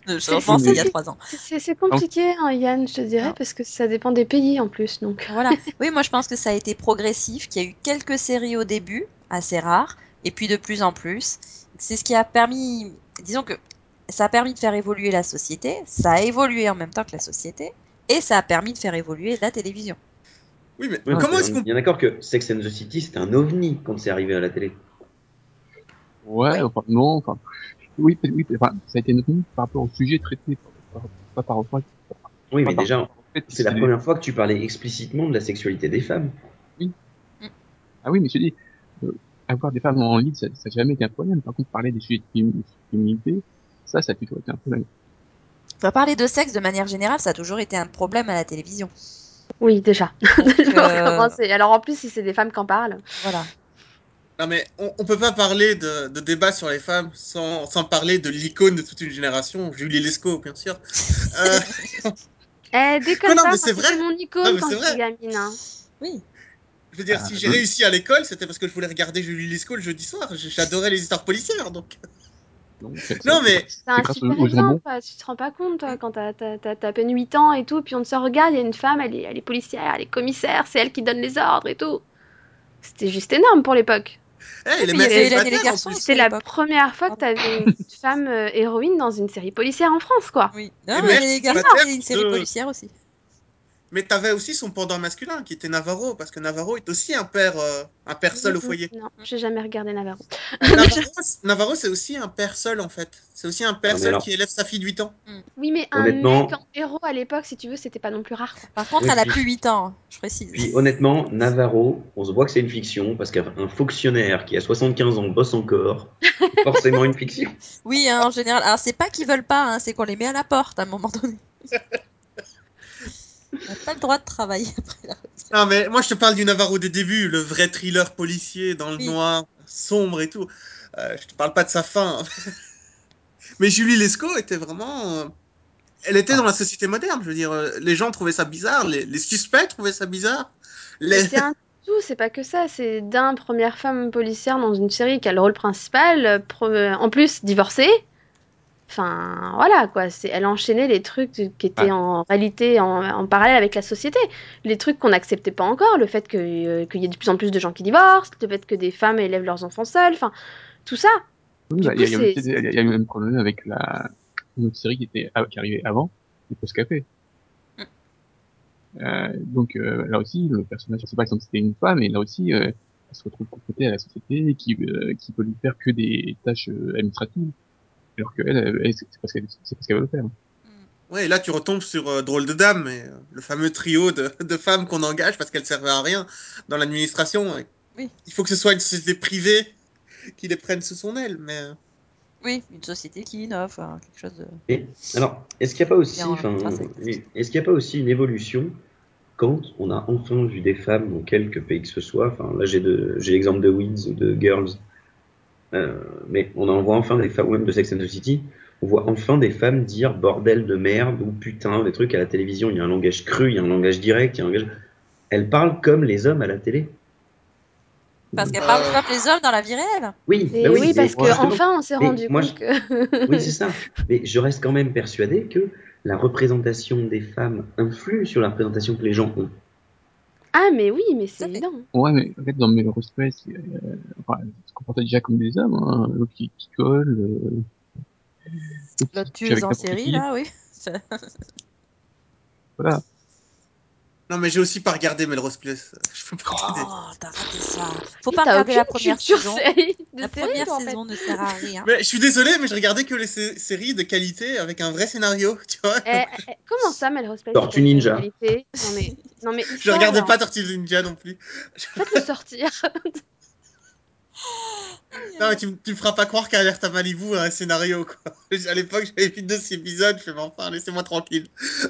Le changement, c'est il y a trois ans. C'est c'est compliqué, hein, Yann, je te dirais, Non. parce que ça dépend des pays en plus. Donc. Voilà. Oui, moi je pense que ça a été progressif, qu'il y a eu quelques séries au début, assez rares, et puis de plus en plus. C'est ce qui a permis, disons que ça a permis de faire évoluer la société, ça a évolué en même temps que la société, et ça a permis de faire évoluer la télévision. Oui mais Ouais, comment est-ce qu'on bien d'accord que Sex and the City, c'était un ovni quand c'est arrivé à la télé. Ouais, enfin, non, enfin, oui, oui, enfin, ça a été notamment par rapport au sujet traité, pas par, Oui, mais déjà, en fait, c'est la première fois que tu parlais explicitement de la sexualité des femmes. Ah oui, mais je dis, euh, avoir des femmes en ligne, ça, n'a jamais été un problème. Par contre, parler des sujets de fémi- féminité, ça, ça a toujours été un problème. Enfin, parler de sexe de manière générale, ça a toujours été un problème à la télévision. Oui, déjà. Euh. Alors en plus, si c'est des femmes qui en parlent. voilà. Non mais on, on peut pas parler de, de débat sur les femmes sans, sans parler de l'icône de toute une génération, Julie Lescaut bien sûr. Euh, Eh, déconne Non, non, pas, mais moi, c'est vrai. mon Non, icône mais quand j'étais vrai. gamine. hein. Oui. Je veux dire, Ah, si j'ai réussi à l'école, c'était parce que je voulais regarder Julie Lescaut le jeudi soir. J'adorais les histoires policières donc. Non, mais- C'est un super exemple, tu te rends pas compte, toi, quand t'as t'as- t'as- t'as à peine 8 ans et tout, puis on te sort, regarde, il y a une femme, elle est, elle est policière, elle est commissaire, c'est elle qui donne les ordres et tout. C'était juste énorme pour l'époque. Eh, il y plus. aussi. C'était la première fois que t'avais une femme euh, héroïne dans une série policière en France, quoi. Oui. Non, merde, mais les garçons, pas c'est une série policière aussi. Mais t'avais aussi son pendant masculin qui était Navarro, parce que Navarro est aussi un père, euh, un père seul au foyer. Non, j'ai jamais regardé Navarro. Navarro, Navarro, c'est aussi un père seul en fait. C'est aussi un père Ah, seul alors- qui élève sa fille de 8 ans. Oui, mais un mec en héros à l'époque, si tu veux, c'était pas non plus rare. Par contre, Oui, elle a puis- plus 8 ans, je précise. Puis honnêtement, Navarro, on se voit que c'est une fiction, parce qu'un fonctionnaire qui a 75 ans bosse encore, c'est forcément une fiction. Oui, hein, en général. Alors, c'est pas qu'ils veulent pas, hein, c'est qu'on les met à la porte à un moment donné. On n'a pas le droit de travailler après la retraite. Non mais moi je te parle du Navarro des débuts, le vrai thriller policier dans le Oui. noir, sombre et tout. Euh, je te parle pas de sa fin. mais Julie Lescaut était vraiment... euh, Elle était dans la société moderne, je veux dire. euh, Les gens trouvaient ça bizarre, les, les suspects trouvaient ça bizarre. Les... C'est un tout, c'est pas que ça. C'est d'un première femme policière dans une série qui a le rôle principal, euh, en plus divorcée. Enfin, voilà quoi. C'est, elle enchaînait les trucs qui étaient Ouais. en réalité en, en parallèle avec la société. Les trucs qu'on n'acceptait pas encore, le fait euh, qu'il y ait de plus en plus de gens qui divorcent, le fait que des femmes élèvent leurs enfants seules, enfin, tout ça. Oui, bah, il y a, eu un problème avec la, une autre série qui était, qui arrivait avant, les Post Café. Mm. Euh, donc, euh, là aussi, le personnage, je sais pas si c'était une femme, et là aussi, euh, elle se retrouve confrontée à la société qui, qui peut lui faire que des tâches administratives. Alors que elle, c'est parce qu'elle, c'est parce qu'elle veut le faire. Ouais, et là tu retombes sur euh, Drôle de Dame, euh, le fameux trio de, de femmes qu'on engage parce qu'elles servaient à rien dans l'administration. Oui. Il faut que ce soit une société privée qui les prenne sous son aile, mais... euh, Oui, une société qui innove, hein, quelque chose de. Et alors, est-ce qu'il n'y a pas aussi, est-ce qu'il n'y a pas aussi une évolution quand on a enfin vu des femmes dans quelque pays que ce soit? Enfin, là, j'ai de- j'ai l'exemple de Weeds ou de Girls, mais on en voit enfin des femmes, ou même de Sex and the City, on voit enfin des femmes dire bordel de merde ou putain, des trucs à la télévision. Il y a un langage cru, il y a un langage direct, il y a un langage. elle parle comme les hommes à la télé. Parce qu'elle Euh. parle comme les hommes dans la vie réelle. Oui, bah oui, oui, parce mais- que enfin on s'est rendu moi, compte que. Oui, c'est ça. Mais je reste quand même persuadé que la représentation des femmes influe sur la représentation que les gens ont. Ah, mais oui, mais c'est évident. Ouais, mais en fait, dans Melrose Place, euh, enfin, elle se comportait déjà comme des hommes, hein. L'autre qui, qui colle, euh, l'autre tueuse en série, qui. là, oui. Voilà. Non, mais j'ai aussi pas regardé Melrose Place. Je peux pas t'aider. Oh, t'as raté ça. Faut pas regarder la première saison. série de La série, première saison ne sert à rien. Mais je suis désolé, mais je regardais que les sé- séries de qualité avec un vrai scénario, tu vois. Eh, eh, comment ça, Melrose Place Tortue Ninja. qualité Non mais, non mais, Je ça, regardais alors, pas Tortue Ninja non plus. Faites-le sortir. Non, mais tu, tu me feras pas croire qu'Alerte à Malibu a un scénario, quoi. À l'époque, j'avais vu deux épisodes, je fais, mais enfin, laissez-moi tranquille.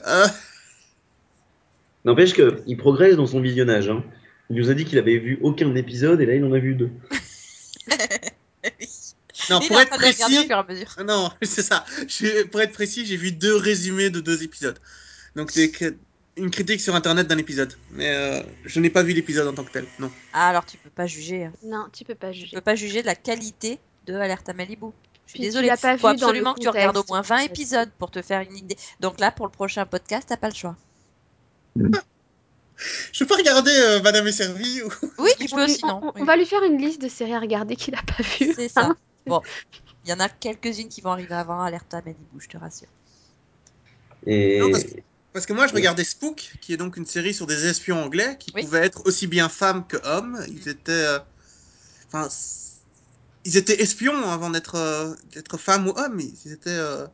Euh, N'empêche qu'il progresse dans son visionnage. Hein. Il nous a dit qu'il avait vu aucun épisode et là il en a vu deux. non, Il pour être précis, fur et à mesure. non, c'est ça. J'ai- Pour être précis, j'ai vu deux résumés de deux épisodes. Donc, des cri- une critique sur internet d'un épisode. Mais euh, je n'ai pas vu l'épisode en tant que tel, non. Ah, alors tu peux pas juger. hein. Non, tu peux pas Tu juger. peux pas juger de la qualité de Alerte à Malibu. Je suis Puis tu désolée. pas Faut absolument que tu regardes au moins en 20 fait. épisodes pour te faire une idée. Donc là, pour le prochain podcast, t'as pas le choix. Je peux regarder euh, Madame est servie ou... Oui, tu On, peux sinon. on- on oui. va lui faire une liste de séries à regarder qu'il a pas vues. C'est ça. hein. Bon, il y en a quelques-unes qui vont arriver avant Alerte à Malibu, je te rassure. Et Non, parce que- Parce que moi, je Oui. regardais Spook, qui est donc une série sur des espions anglais qui Oui. pouvaient être aussi bien femmes que hommes. Ils étaient, euh, enfin, ils étaient espions avant d'être euh, femmes ou hommes. Ils étaient. euh,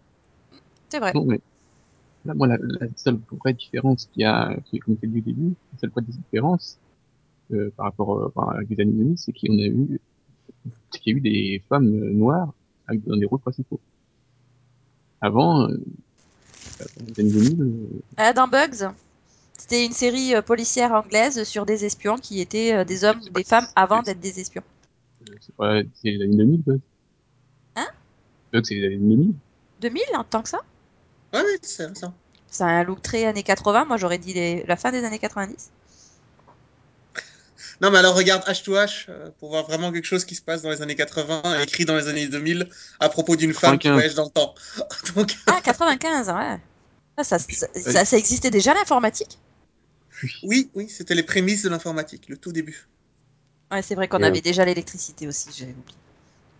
C'est vrai. Mais là, moi, la, la seule vraie différence qu'il y a, qui est comme dit au début, la seule vraie différence euh, par rapport euh, enfin, avec les années 2000, c'est qu'on a eu, c'est qu'il y a eu des femmes euh, noires avec, dans des rôles principaux. Avant, euh, les années 2000, euh, Euh, dans Bugs, c'était une série euh, policière anglaise sur des espions qui étaient euh, des hommes ou des femmes avant d'être des espions. c'est pas, c'est les années 2000, Bug. Hein? Bug, c'est les années 2000. 2000, en tant que ça? Ouais, ça. C'est un look très années 80. Moi, j'aurais dit les- la fin des années 90. Non, mais alors regarde H2H euh, pour voir vraiment quelque chose qui se passe dans les années 80, écrit dans les années 2000 à propos d'une femme qui 95. voyage dans le temps. Donc, Ah, 95, ouais. Ah, ça, ça, ça- ça existait déjà l'informatique? Oui, oui, c'était les prémices de l'informatique, le tout début. Ouais, c'est vrai qu'on avait déjà l'électricité aussi, j'avais oublié.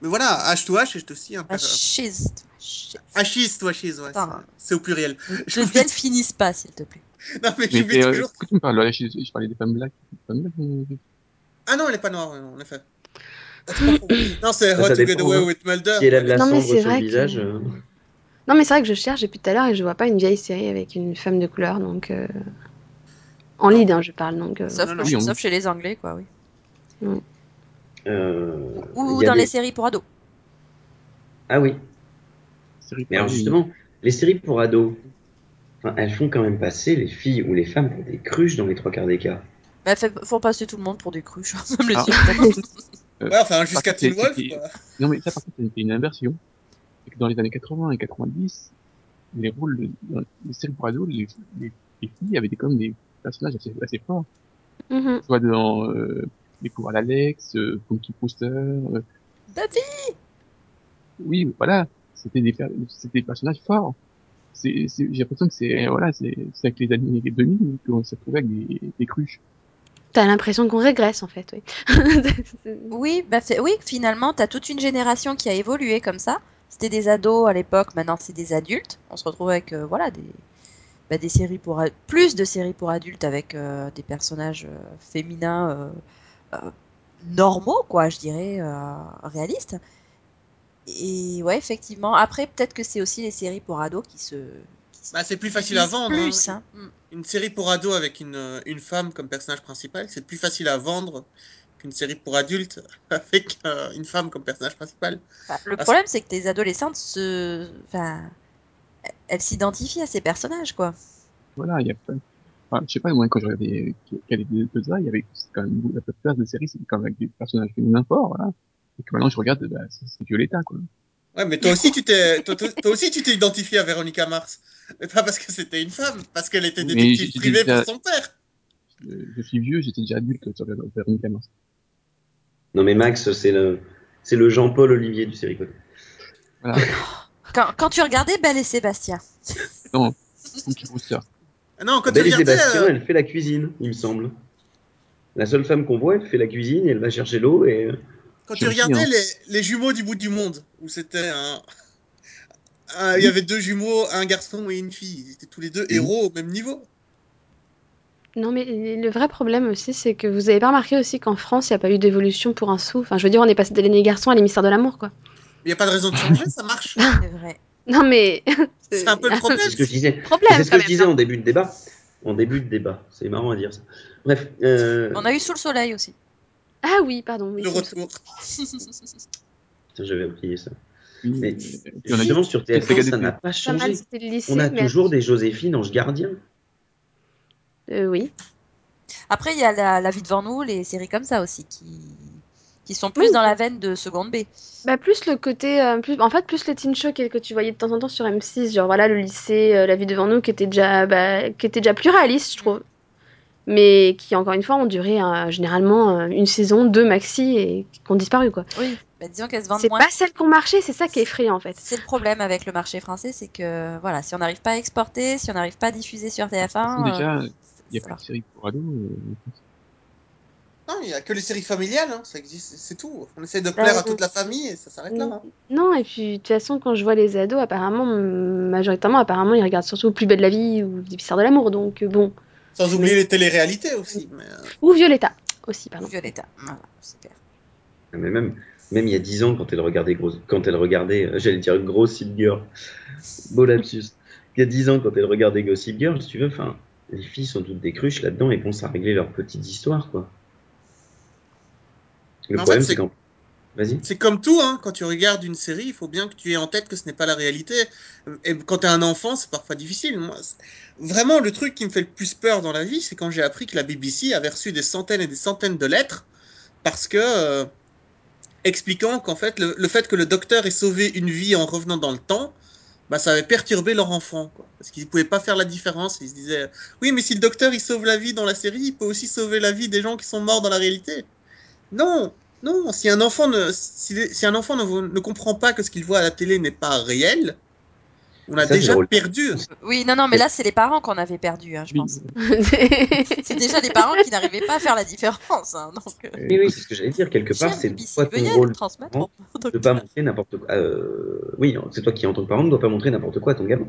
Mais voilà, H2H est aussi un Ah, peu. shiz. Shiz. Hachis, toi, Hachis, ouais. Attends. c'est- au pluriel. Je ne finisse pas, s'il te plaît. Non, mais Mais, euh, toujours. que tu me parles, je, je parlais des femmes euh, Ah non, elle est pas noire, en effet. non, c'est How to Get Away hein. with Mulder. si elle a de la Non, mais sur vrai le que- visage, euh, Non, mais c'est vrai que je cherche depuis tout à l'heure et je vois pas une vieille série avec une femme de couleur, donc euh, en lead, hein, je parle. Donc, euh, Sauf, non, non. Oui, on- sauf chez les Anglais, quoi, oui. euh, Ou y a dans des- les séries pour ados. Ah oui. Mais alors justement, les séries pour ados, enfin, elles font quand même passer les filles ou les femmes pour des cruches dans les trois quarts des cas. Bah, fait- faut passer tout le monde pour des cruches, même les Ah. Euh, Ouais, enfin, jusqu'à Teen Wolf. Non, mais ça, par contre, c'était une inversion. C'est que dans les années 80 et 90, les rôles de, dans les séries pour ados, les, les, les filles avaient des, comme des personnages assez, assez forts. mhm. Soit dans, euh, les pouvoirs d'Alex, euh, Punky Brewster, euh, Buffy oui, voilà. C'était des, per- c'était des personnages forts. C'est, c'est, j'ai l'impression que c'est, voilà, c'est, c'est avec les années 2000 qu'on s'est retrouvé avec des, des cruches. T'as l'impression qu'on régresse en fait, oui. Oui, bah c'est- oui, finalement, t'as toute une génération qui a évolué comme ça. C'était des ados à l'époque, maintenant c'est des adultes. On se retrouve avec euh, voilà des, bah, des séries pour a- plus de séries pour adultes avec euh, des personnages euh, féminins normaux, quoi, je dirais, euh, réalistes. Et ouais, effectivement. Après, peut-être que c'est aussi les séries pour ados qui se. qui Bah, c'est plus facile à vendre. Plus, hein. hein. Une série pour ados avec une, euh, une femme comme personnage principal, c'est plus facile à vendre qu'une série pour adultes avec euh, une femme comme personnage principal. Bah, le problème, c'est que tes adolescentes se. Enfin. Elles s'identifient à ces personnages, quoi. Voilà, il y a pas, enfin, je sais pas, moi, quand je regardais quel est de ça, il y avait quand même la plupart des séries, c'était quand même avec des personnages féminins forts, voilà. Et que maintenant, je regarde, bah, c'est c'est Violetta, quoi. Ouais, mais toi aussi, tu t'es, toi, aussi, tu t'es identifié à Véronica Mars. Mais pas parce que c'était une femme, parce qu'elle était détective privée déjà- pour son père. je suis vieux, j'étais déjà adulte sur Véronique Mars. Non mais Max, c'est le, c'est le Jean-Paul Olivier du série Voilà. Quand, quand tu regardais Belle et Sébastien. Non, Cookie Brewster. Ah Non, quand Belle tu et regardais, Sébastien, euh, elle fait la cuisine, il me semble. La seule femme qu'on voit, elle fait la cuisine et elle va chercher l'eau et quand tu regardais les, les jumeaux du bout du monde, où c'était un, un- il y avait deux jumeaux, un garçon et une fille, ils étaient tous les deux héros au même niveau. Non, mais le vrai problème aussi, c'est que vous avez pas remarqué aussi qu'en France, il n'y a pas eu d'évolution pour un sou. Enfin, je veux dire, on est passé de l'aîné garçon à l'émissaire de l'amour, quoi. Il n'y a pas de raison de changer, ça marche. C'est vrai. Non, mais. C'est un peu le problème. c'est ce que je disais. problème, C'est ce que je disais en début de débat. En début de débat, c'est marrant à dire ça. Bref, euh... On a eu Sous le soleil aussi. Ah oui, pardon. Oui, Le retour. Putain, j'avais oublié ça. Mais Justement, sur peut-être TF1, regarder ça n'a pas changé. On a toujours des Joséphine Ange Gardien. Euh, oui. Après, il y a la, la vie devant nous, les séries comme ça aussi, qui, qui sont plus Oui. dans la veine de seconde B. Bah, plus le côté. euh, plus... En fait, plus le teen show que que tu voyais de temps en temps sur M6, genre voilà, le lycée, euh, la vie devant nous, qui était déjà, bah, qui était déjà plus réaliste, je trouve. Mais qui, encore une fois, ont duré euh, généralement une saison, deux maxi, et qui ont disparu, quoi. Oui, bah, disons qu'elles se vendent C'est pas celles qui ont marché, c'est ça qui est effrayant, en fait. C'est le problème avec le marché français, c'est que voilà, si on n'arrive pas à exporter, si on n'arrive pas à diffuser sur De toute façon, TF1, euh, déjà, il n'y a pas de série pour ados. Non, il n'y a que les séries familiales, hein, ça existe, c'est tout. On essaie de Bah, plaire à toute la famille et ça s'arrête là. hein. Non, et puis de toute façon, quand je vois les ados, apparemment, majoritairement, apparemment, ils regardent surtout Plus belle la vie ou L'épisode de l'amour, donc euh, bon. Sans oublier les téléréalités aussi. Mais, euh, Ou Violetta aussi, pardon. Violetta. Voilà, super. Mais même, même il y a 10 ans, quand elle regardait, gros, quand elle regardait euh, j'allais dire Gossip Girl, beau lapsus. Il y a 10 ans, quand elle regardait Gossip Girl, si tu veux, enfin, les filles sont toutes des cruches là-dedans et pensent à régler leurs petites histoires, quoi. Le Mais problème, c'est c'est- quand. Vas-y. C'est comme tout, hein, quand tu regardes une série, il faut bien que tu aies en tête que ce n'est pas la réalité. Et quand tu es un enfant, c'est parfois difficile. Moi, vraiment, le truc qui me fait le plus peur dans la vie, c'est quand j'ai appris que la BBC avait reçu des centaines et des centaines de lettres parce que euh, expliquant qu'en fait, le, le fait que le docteur ait sauvé une vie en revenant dans le temps, bah, ça avait perturbé leur enfant, quoi. Parce qu'ils ne pouvaient pas faire la différence. Ils se disaient, oui, mais si le docteur il sauve la vie dans la série, il peut aussi sauver la vie des gens qui sont morts dans la réalité. Non, non, si un enfant ne, si, si un enfant ne, ne comprend pas que ce qu'il voit à la télé n'est pas réel, on a Ça, déjà perdu. Oui, non, non, mais là, c'est les parents qu'on avait perdus, hein, je Oui. pense. C'est déjà les parents qui n'arrivaient pas à faire la différence. Hein, donc, euh, Oui, oui, c'est ce que j'allais dire. Quelque part, c'est toi ton rôle transmettre de pas montrer n'importe quoi. Euh, oui, c'est toi qui, en tant que parent, ne dois pas montrer n'importe quoi à ton gamin.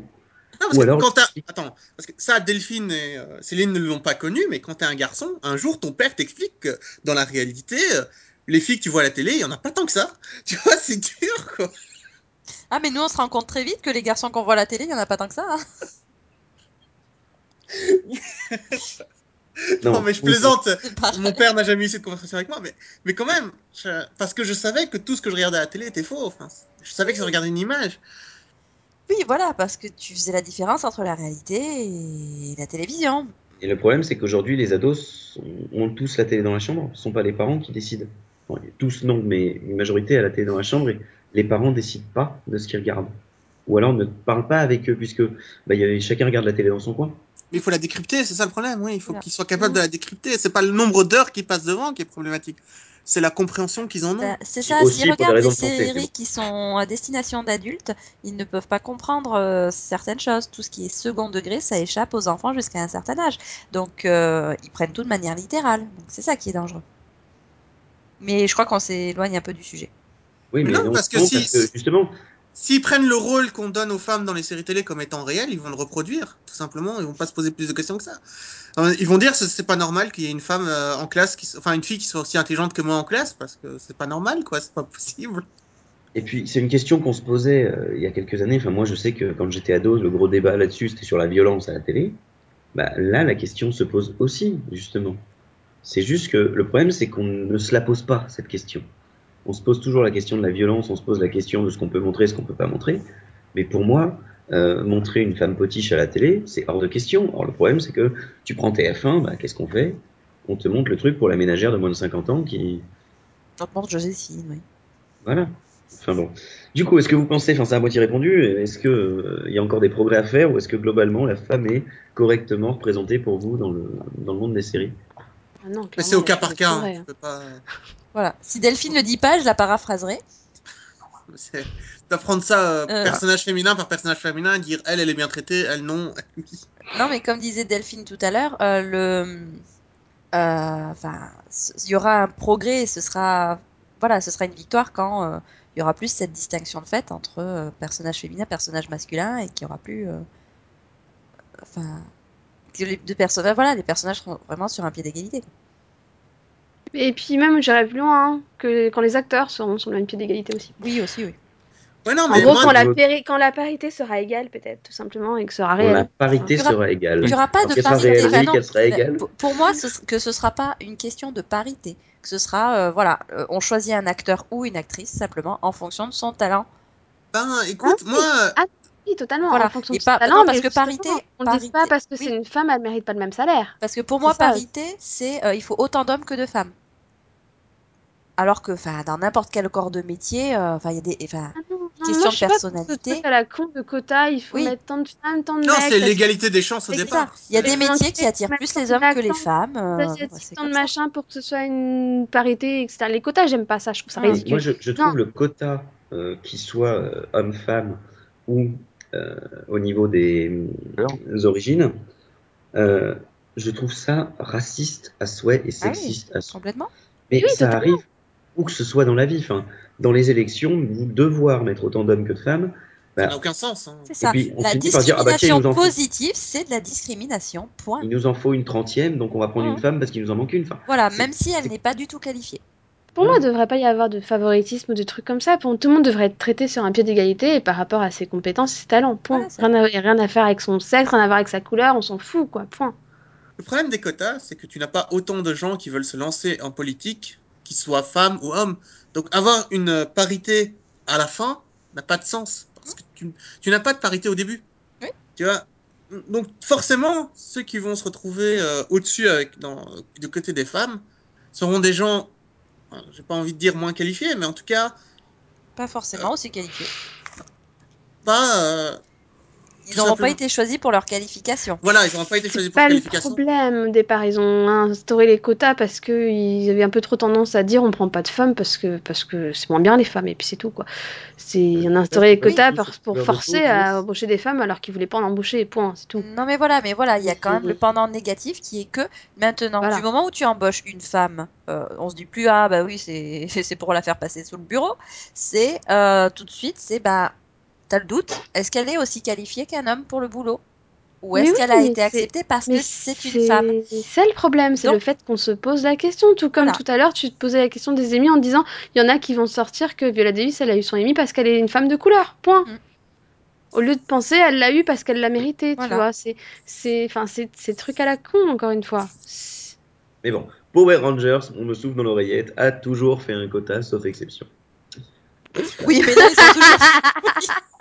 Non, parce Ou que alors- quand t'as- Attends, parce que ça, Delphine et euh, Céline ne l'ont pas connu, mais quand t'es un garçon, un jour, ton père t'explique que dans la réalité, euh, les filles que tu vois à la télé, il y en a pas tant que ça. Tu vois, c'est dur, quoi. Ah, mais nous, on se rend compte très vite que les garçons qu'on voit à la télé, il n'y en a pas tant que ça. hein. Non, mais je plaisante. Mon père n'a jamais eu cette conversation avec moi, mais, mais quand même, je- parce que je savais que tout ce que je regardais à la télé était faux. Enfin, je savais que je regardais une image. Oui, voilà, parce que tu faisais la différence entre la réalité et la télévision. Et le problème, c'est qu'aujourd'hui, les ados ont tous la télé dans la chambre. Ce ne sont pas les parents qui décident. Tous, non, mais une majorité a la télé dans la chambre et les parents décident pas de ce qu'ils regardent. Ou alors ne parlent pas avec eux, puisque bah, il y a- chacun regarde la télé dans son coin. Mais il faut la décrypter, c'est ça le problème. Oui, il faut Voilà. qu'ils soient capables de la décrypter. C'est pas le nombre d'heures qui passent devant qui est problématique. C'est la compréhension qu'ils en ont. Bah, c'est ça, s'ils des regardent des de santé, c'est séries qui sont à destination d'adultes, ils ne peuvent pas comprendre euh, certaines choses. Tout ce qui est second degré, ça échappe aux enfants jusqu'à un certain âge. Donc, euh, ils prennent tout de manière littérale. Donc, c'est ça qui est dangereux. Mais je crois qu'on s'éloigne un peu du sujet. Oui, Mais mais non, parce que si- justement, S'ils prennent le rôle qu'on donne aux femmes dans les séries télé comme étant réel, ils vont le reproduire, tout simplement. Ils vont pas se poser plus de questions que ça. Ils vont dire c'est pas normal qu'il y ait une femme euh, en classe, qui, enfin une fille qui soit aussi intelligente que moi en classe, parce que c'est pas normal, quoi. C'est pas possible. Et puis, c'est une question qu'on se posait euh, il y a quelques années. Enfin, moi, je sais que quand j'étais ado, le gros débat là-dessus, c'était sur la violence à la télé. Bah, là, la question se pose aussi, justement. C'est juste que le problème, c'est qu'on ne se la pose pas, cette question. On se pose toujours la question de la violence, on se pose la question de ce qu'on peut montrer, ce qu'on peut pas montrer. Mais pour moi, euh, montrer une femme potiche à la télé, c'est hors de question. Or, le problème, c'est que tu prends TF1, bah, qu'est-ce qu'on fait? On te montre le truc pour la ménagère de moins de 50 ans qui. Je te montre Joséphine, oui. Voilà. Enfin bon. Du coup, est-ce que vous pensez, enfin c'est à moitié répondu, est-ce que euh, il y a encore des progrès à faire ou est-ce que globalement la femme est correctement représentée pour vous dans le, dans le monde des séries? Ah non, c'est au a cas par cas. hein, hein. peux pas... Voilà. Si Delphine le dit pas, je la paraphraserai. c'est- Tu dois prendre ça euh, Euh. personnage féminin par personnage féminin, dire elle, elle est bien traitée, elle non. Non, mais comme disait Delphine tout à l'heure, euh, le, euh, enfin, il y aura un progrès et ce sera, voilà, ce sera une victoire quand il y aura plus cette distinction de fait entre personnage féminin, personnage masculin et qu'il y aura plus, enfin, les deux personnages, voilà, les personnages seront vraiment sur un pied d'égalité. Et puis même, j'irais plus loin, hein, que quand les acteurs seront sur le même pied d'égalité aussi. Oui, aussi, oui. Ouais, non, En gros, moi, quand, la péri- quand la parité sera égale, peut-être, tout simplement, et que sera La réelle. parité Il y aura- sera égale. Il n'y aura pas de qu'elle sera parité. non, qu'elle sera mais égale. pour- moi, ce, que ce sera pas une question de parité. Que ce sera, euh, voilà, euh, on choisit un acteur ou une actrice simplement en fonction de son talent. ben, écoute, Ah, oui. moi, Ah, Oui, totalement, Voilà. en fonction Et de pas- son talent. non, parce que parité- On ne dit pas parité- parce que oui. c'est une femme, elle mérite pas le même salaire. Parce que pour moi, ça. parité, c'est euh, il faut autant d'hommes que de femmes. Alors que, enfin, dans n'importe quel corps de métier, euh, enfin, il y a des, enfin, Ah non, non, Question moi, de pas personnalité. truc à la con de quota, il faut Oui. mettre tant de femmes, tant de non, mecs. c'est l'égalité des chances au départ. Il y a des métiers qui attirent plus les hommes que les femmes. euh, tant de machin pour que ce soit une parité, etc. Les quotas, j'aime pas ça, je trouve ça Ah, ridicule. Moi, je, je trouve Non. le quota, euh, qu'il soit euh, homme-femme ou euh, au niveau des euh, origines, euh, je trouve ça raciste à souhait et Ah oui, sexiste à souhait. complètement. Mais Oui, ça arrive où que ce soit dans la vie. Enfin, dans les élections, vous devoir mettre autant d'hommes que de femmes. Ça bah, n'a aucun sens. hein. C'est ça. puis La ah bah tiens discrimination positive, c'est de la discrimination. Point. il nous en faut une trentième, donc on va prendre une femme parce qu'il nous en manque une. Enfin, Voilà, même si elle n'est pas du tout qualifiée. Pour moi, il ne devrait pas y avoir de favoritisme ou de trucs comme ça. Pour, tout le monde devrait être traité sur un pied d'égalité et par rapport à ses compétences, ses talents. Point. Rien, à, rien à faire avec son sexe, rien à voir avec sa couleur, on s'en fout, quoi. Point. Le problème des quotas, c'est que tu n'as pas autant de gens qui veulent se lancer en politique, qu'ils soient femmes ou hommes. Donc avoir une euh, parité à la fin n'a pas de sens. Parce que tu, tu n'as pas de parité au début. Oui. Tu vois? Donc forcément, ceux qui vont se retrouver euh, au-dessus avec dans, du côté des femmes seront des gens, euh, j'ai pas envie de dire moins qualifiés, mais en tout cas Pas forcément aussi qualifiée. pas... euh, Ils n'auront pas été choisis pour leur qualification. voilà, ils n'ont pas été choisis C'est pour pas le qualification. problème au départ. Ils ont instauré les quotas parce qu'ils avaient un peu trop tendance à dire on prend pas de femmes parce que parce que c'est moins bien les femmes et puis c'est tout quoi. C'est on a instauré les c'est quotas pour, forcer à oui. embaucher des femmes alors qu'ils voulaient pas en embaucher. Point, c'est tout. Non mais voilà, mais voilà, il y a quand même le pendant négatif qui est que maintenant, Voilà. du moment où tu embauches une femme, euh, on se dit plus ah bah oui c'est c'est pour la faire passer sous le bureau, c'est euh, tout de suite c'est bah t'as le doute, est-ce qu'elle est aussi qualifiée qu'un homme pour le boulot? Ou est-ce oui, qu'elle a été acceptée parce que c'est une femme? C'est le problème, c'est le fait qu'on se pose la question. Tout comme Voilà. tout à l'heure, tu te posais la question des Emmy en disant il y en a qui vont sortir que Viola Davis, elle a eu son Emmy parce qu'elle est une femme de couleur. Point. Mm. Au lieu de penser, elle l'a eu parce qu'elle l'a mérité, tu vois. C'est, c'est, enfin, c'est, c'est truc à la con, encore une fois. Mais bon, Power Rangers, on me souffle dans l'oreillette, a toujours fait un quota, sauf exception. Oui mais là ils sont toujours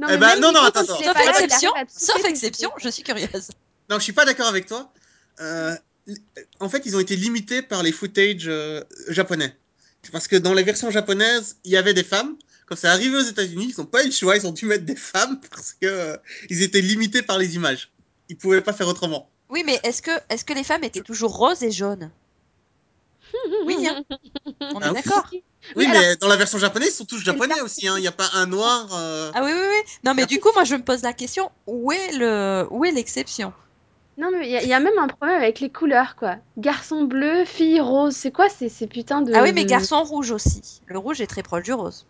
Non, Eh ben, non, non, Nico, attends, attends. est sauf exception, sauf exception, je suis curieuse. Non, je suis pas d'accord avec toi. Euh, l- en fait, ils ont été limités par les footage euh, japonais. Parce que dans les versions japonaises, il y avait des femmes. Quand c'est arrivé aux États-Unis, ils n'ont pas eu le choix, ils ont dû mettre des femmes parce que euh, ils étaient limités par les images. Ils pouvaient pas faire autrement. Oui mais est-ce que est-ce que les femmes étaient toujours roses et jaunes? Oui, hein. On Ah est oui. d'accord. Oui, Oui, mais alors- dans la version japonaise, ils sont tous japonais aussi. hein. Il n'y a pas un noir. euh, Ah oui oui oui. Non mais du coup moi je me pose la question où est le où est l'exception? Non, mais il y, a- il y a même un problème avec les couleurs, quoi. Garçon bleu, fille rose, c'est quoi ces, ces putains de. Ah oui, mais de- garçon rouge aussi. Le rouge est très proche du rose.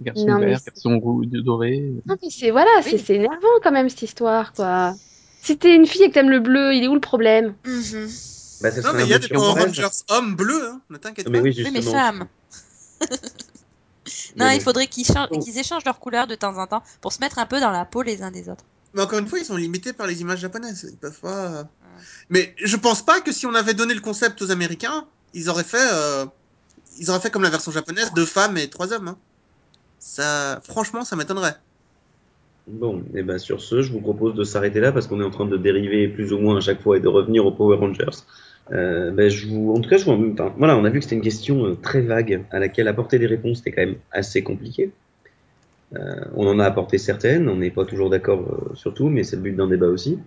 Garçon Non, mais vert, garçon rouge, doré. Non, mais c'est voilà, Oui. c'est c'est énervant quand même cette histoire, quoi. Si t'es une fille et que t'aimes le bleu, il est où le problème? Bah, ça Non, mais un il y a des Power. Rangers hommes bleus, hein. ne t'inquiète Mais pas. oui, Oui, justement. mais femmes. Non, il faudrait qu'ils échangent leurs couleurs de temps en temps pour se mettre un peu dans la peau les uns des autres. Mais encore une fois, ils sont limités par les images japonaises. Ils peuvent pas. Mais je pense pas que si on avait donné le concept aux Américains, ils auraient fait, euh, ils auraient fait comme la version japonaise, deux femmes et trois hommes. hein. Ça, franchement, ça m'étonnerait. Bon, et ben sur ce, je vous propose de s'arrêter là parce qu'on est en train de dériver plus ou moins à chaque fois et de revenir aux Power Rangers. Euh, ben, je vous, en tout cas, je vous, enfin, voilà, on a vu que c'était une question euh, très vague à laquelle apporter des réponses c'était quand même assez compliqué. Euh, on en a apporté certaines, on n'est pas toujours d'accord euh, sur tout, mais c'est le but d'un débat aussi.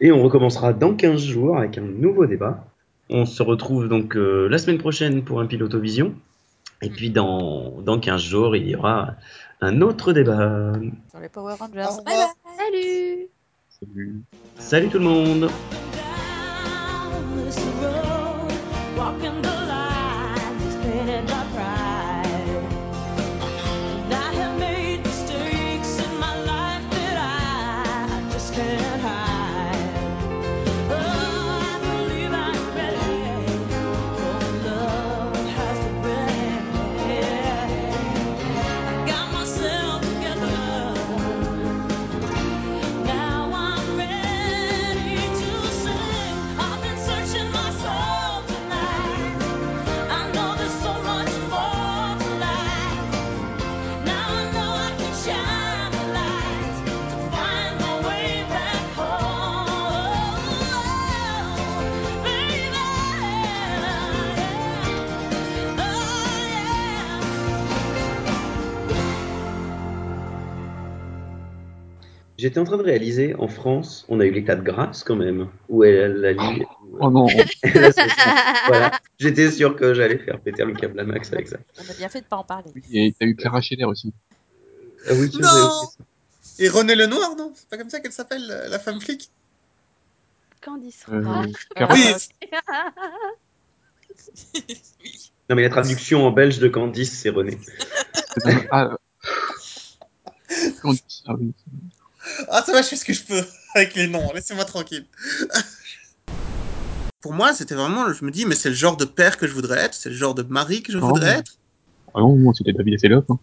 Et on recommencera dans 15 jours avec un nouveau débat. On se retrouve donc euh, la semaine prochaine pour un Pilotovision. Et puis dans, dans 15 jours, il y aura un autre débat. Sur les Power Rangers. Bye bye. Salut Salut. Salut tout le monde walking the J'étais en train de réaliser, en France, on a eu l'état de grâce quand même, où elle a lu. Oh non. Cessé. voilà, j'étais sûr que j'allais faire péter le câble à Max avec ça. On a bien fait de pas en parler. Oui, Et t'as eu Clara Scheller aussi. Ah oui, tu Non. Et René Lenoir, non? C'est pas comme ça qu'elle s'appelle, la femme flic? Candice Euh, Oui. Non, mais la traduction en belge de Candice, c'est René. Ah, Candice, ah oui. Ah, ça va, je fais ce que je peux avec les noms, laissez-moi tranquille. Pour moi, c'était vraiment, je me dis, mais c'est le genre de père que je voudrais être, c'est le genre de mari que je Oh. voudrais être. Ah non, moi, c'était David Hasselhoff. Hein.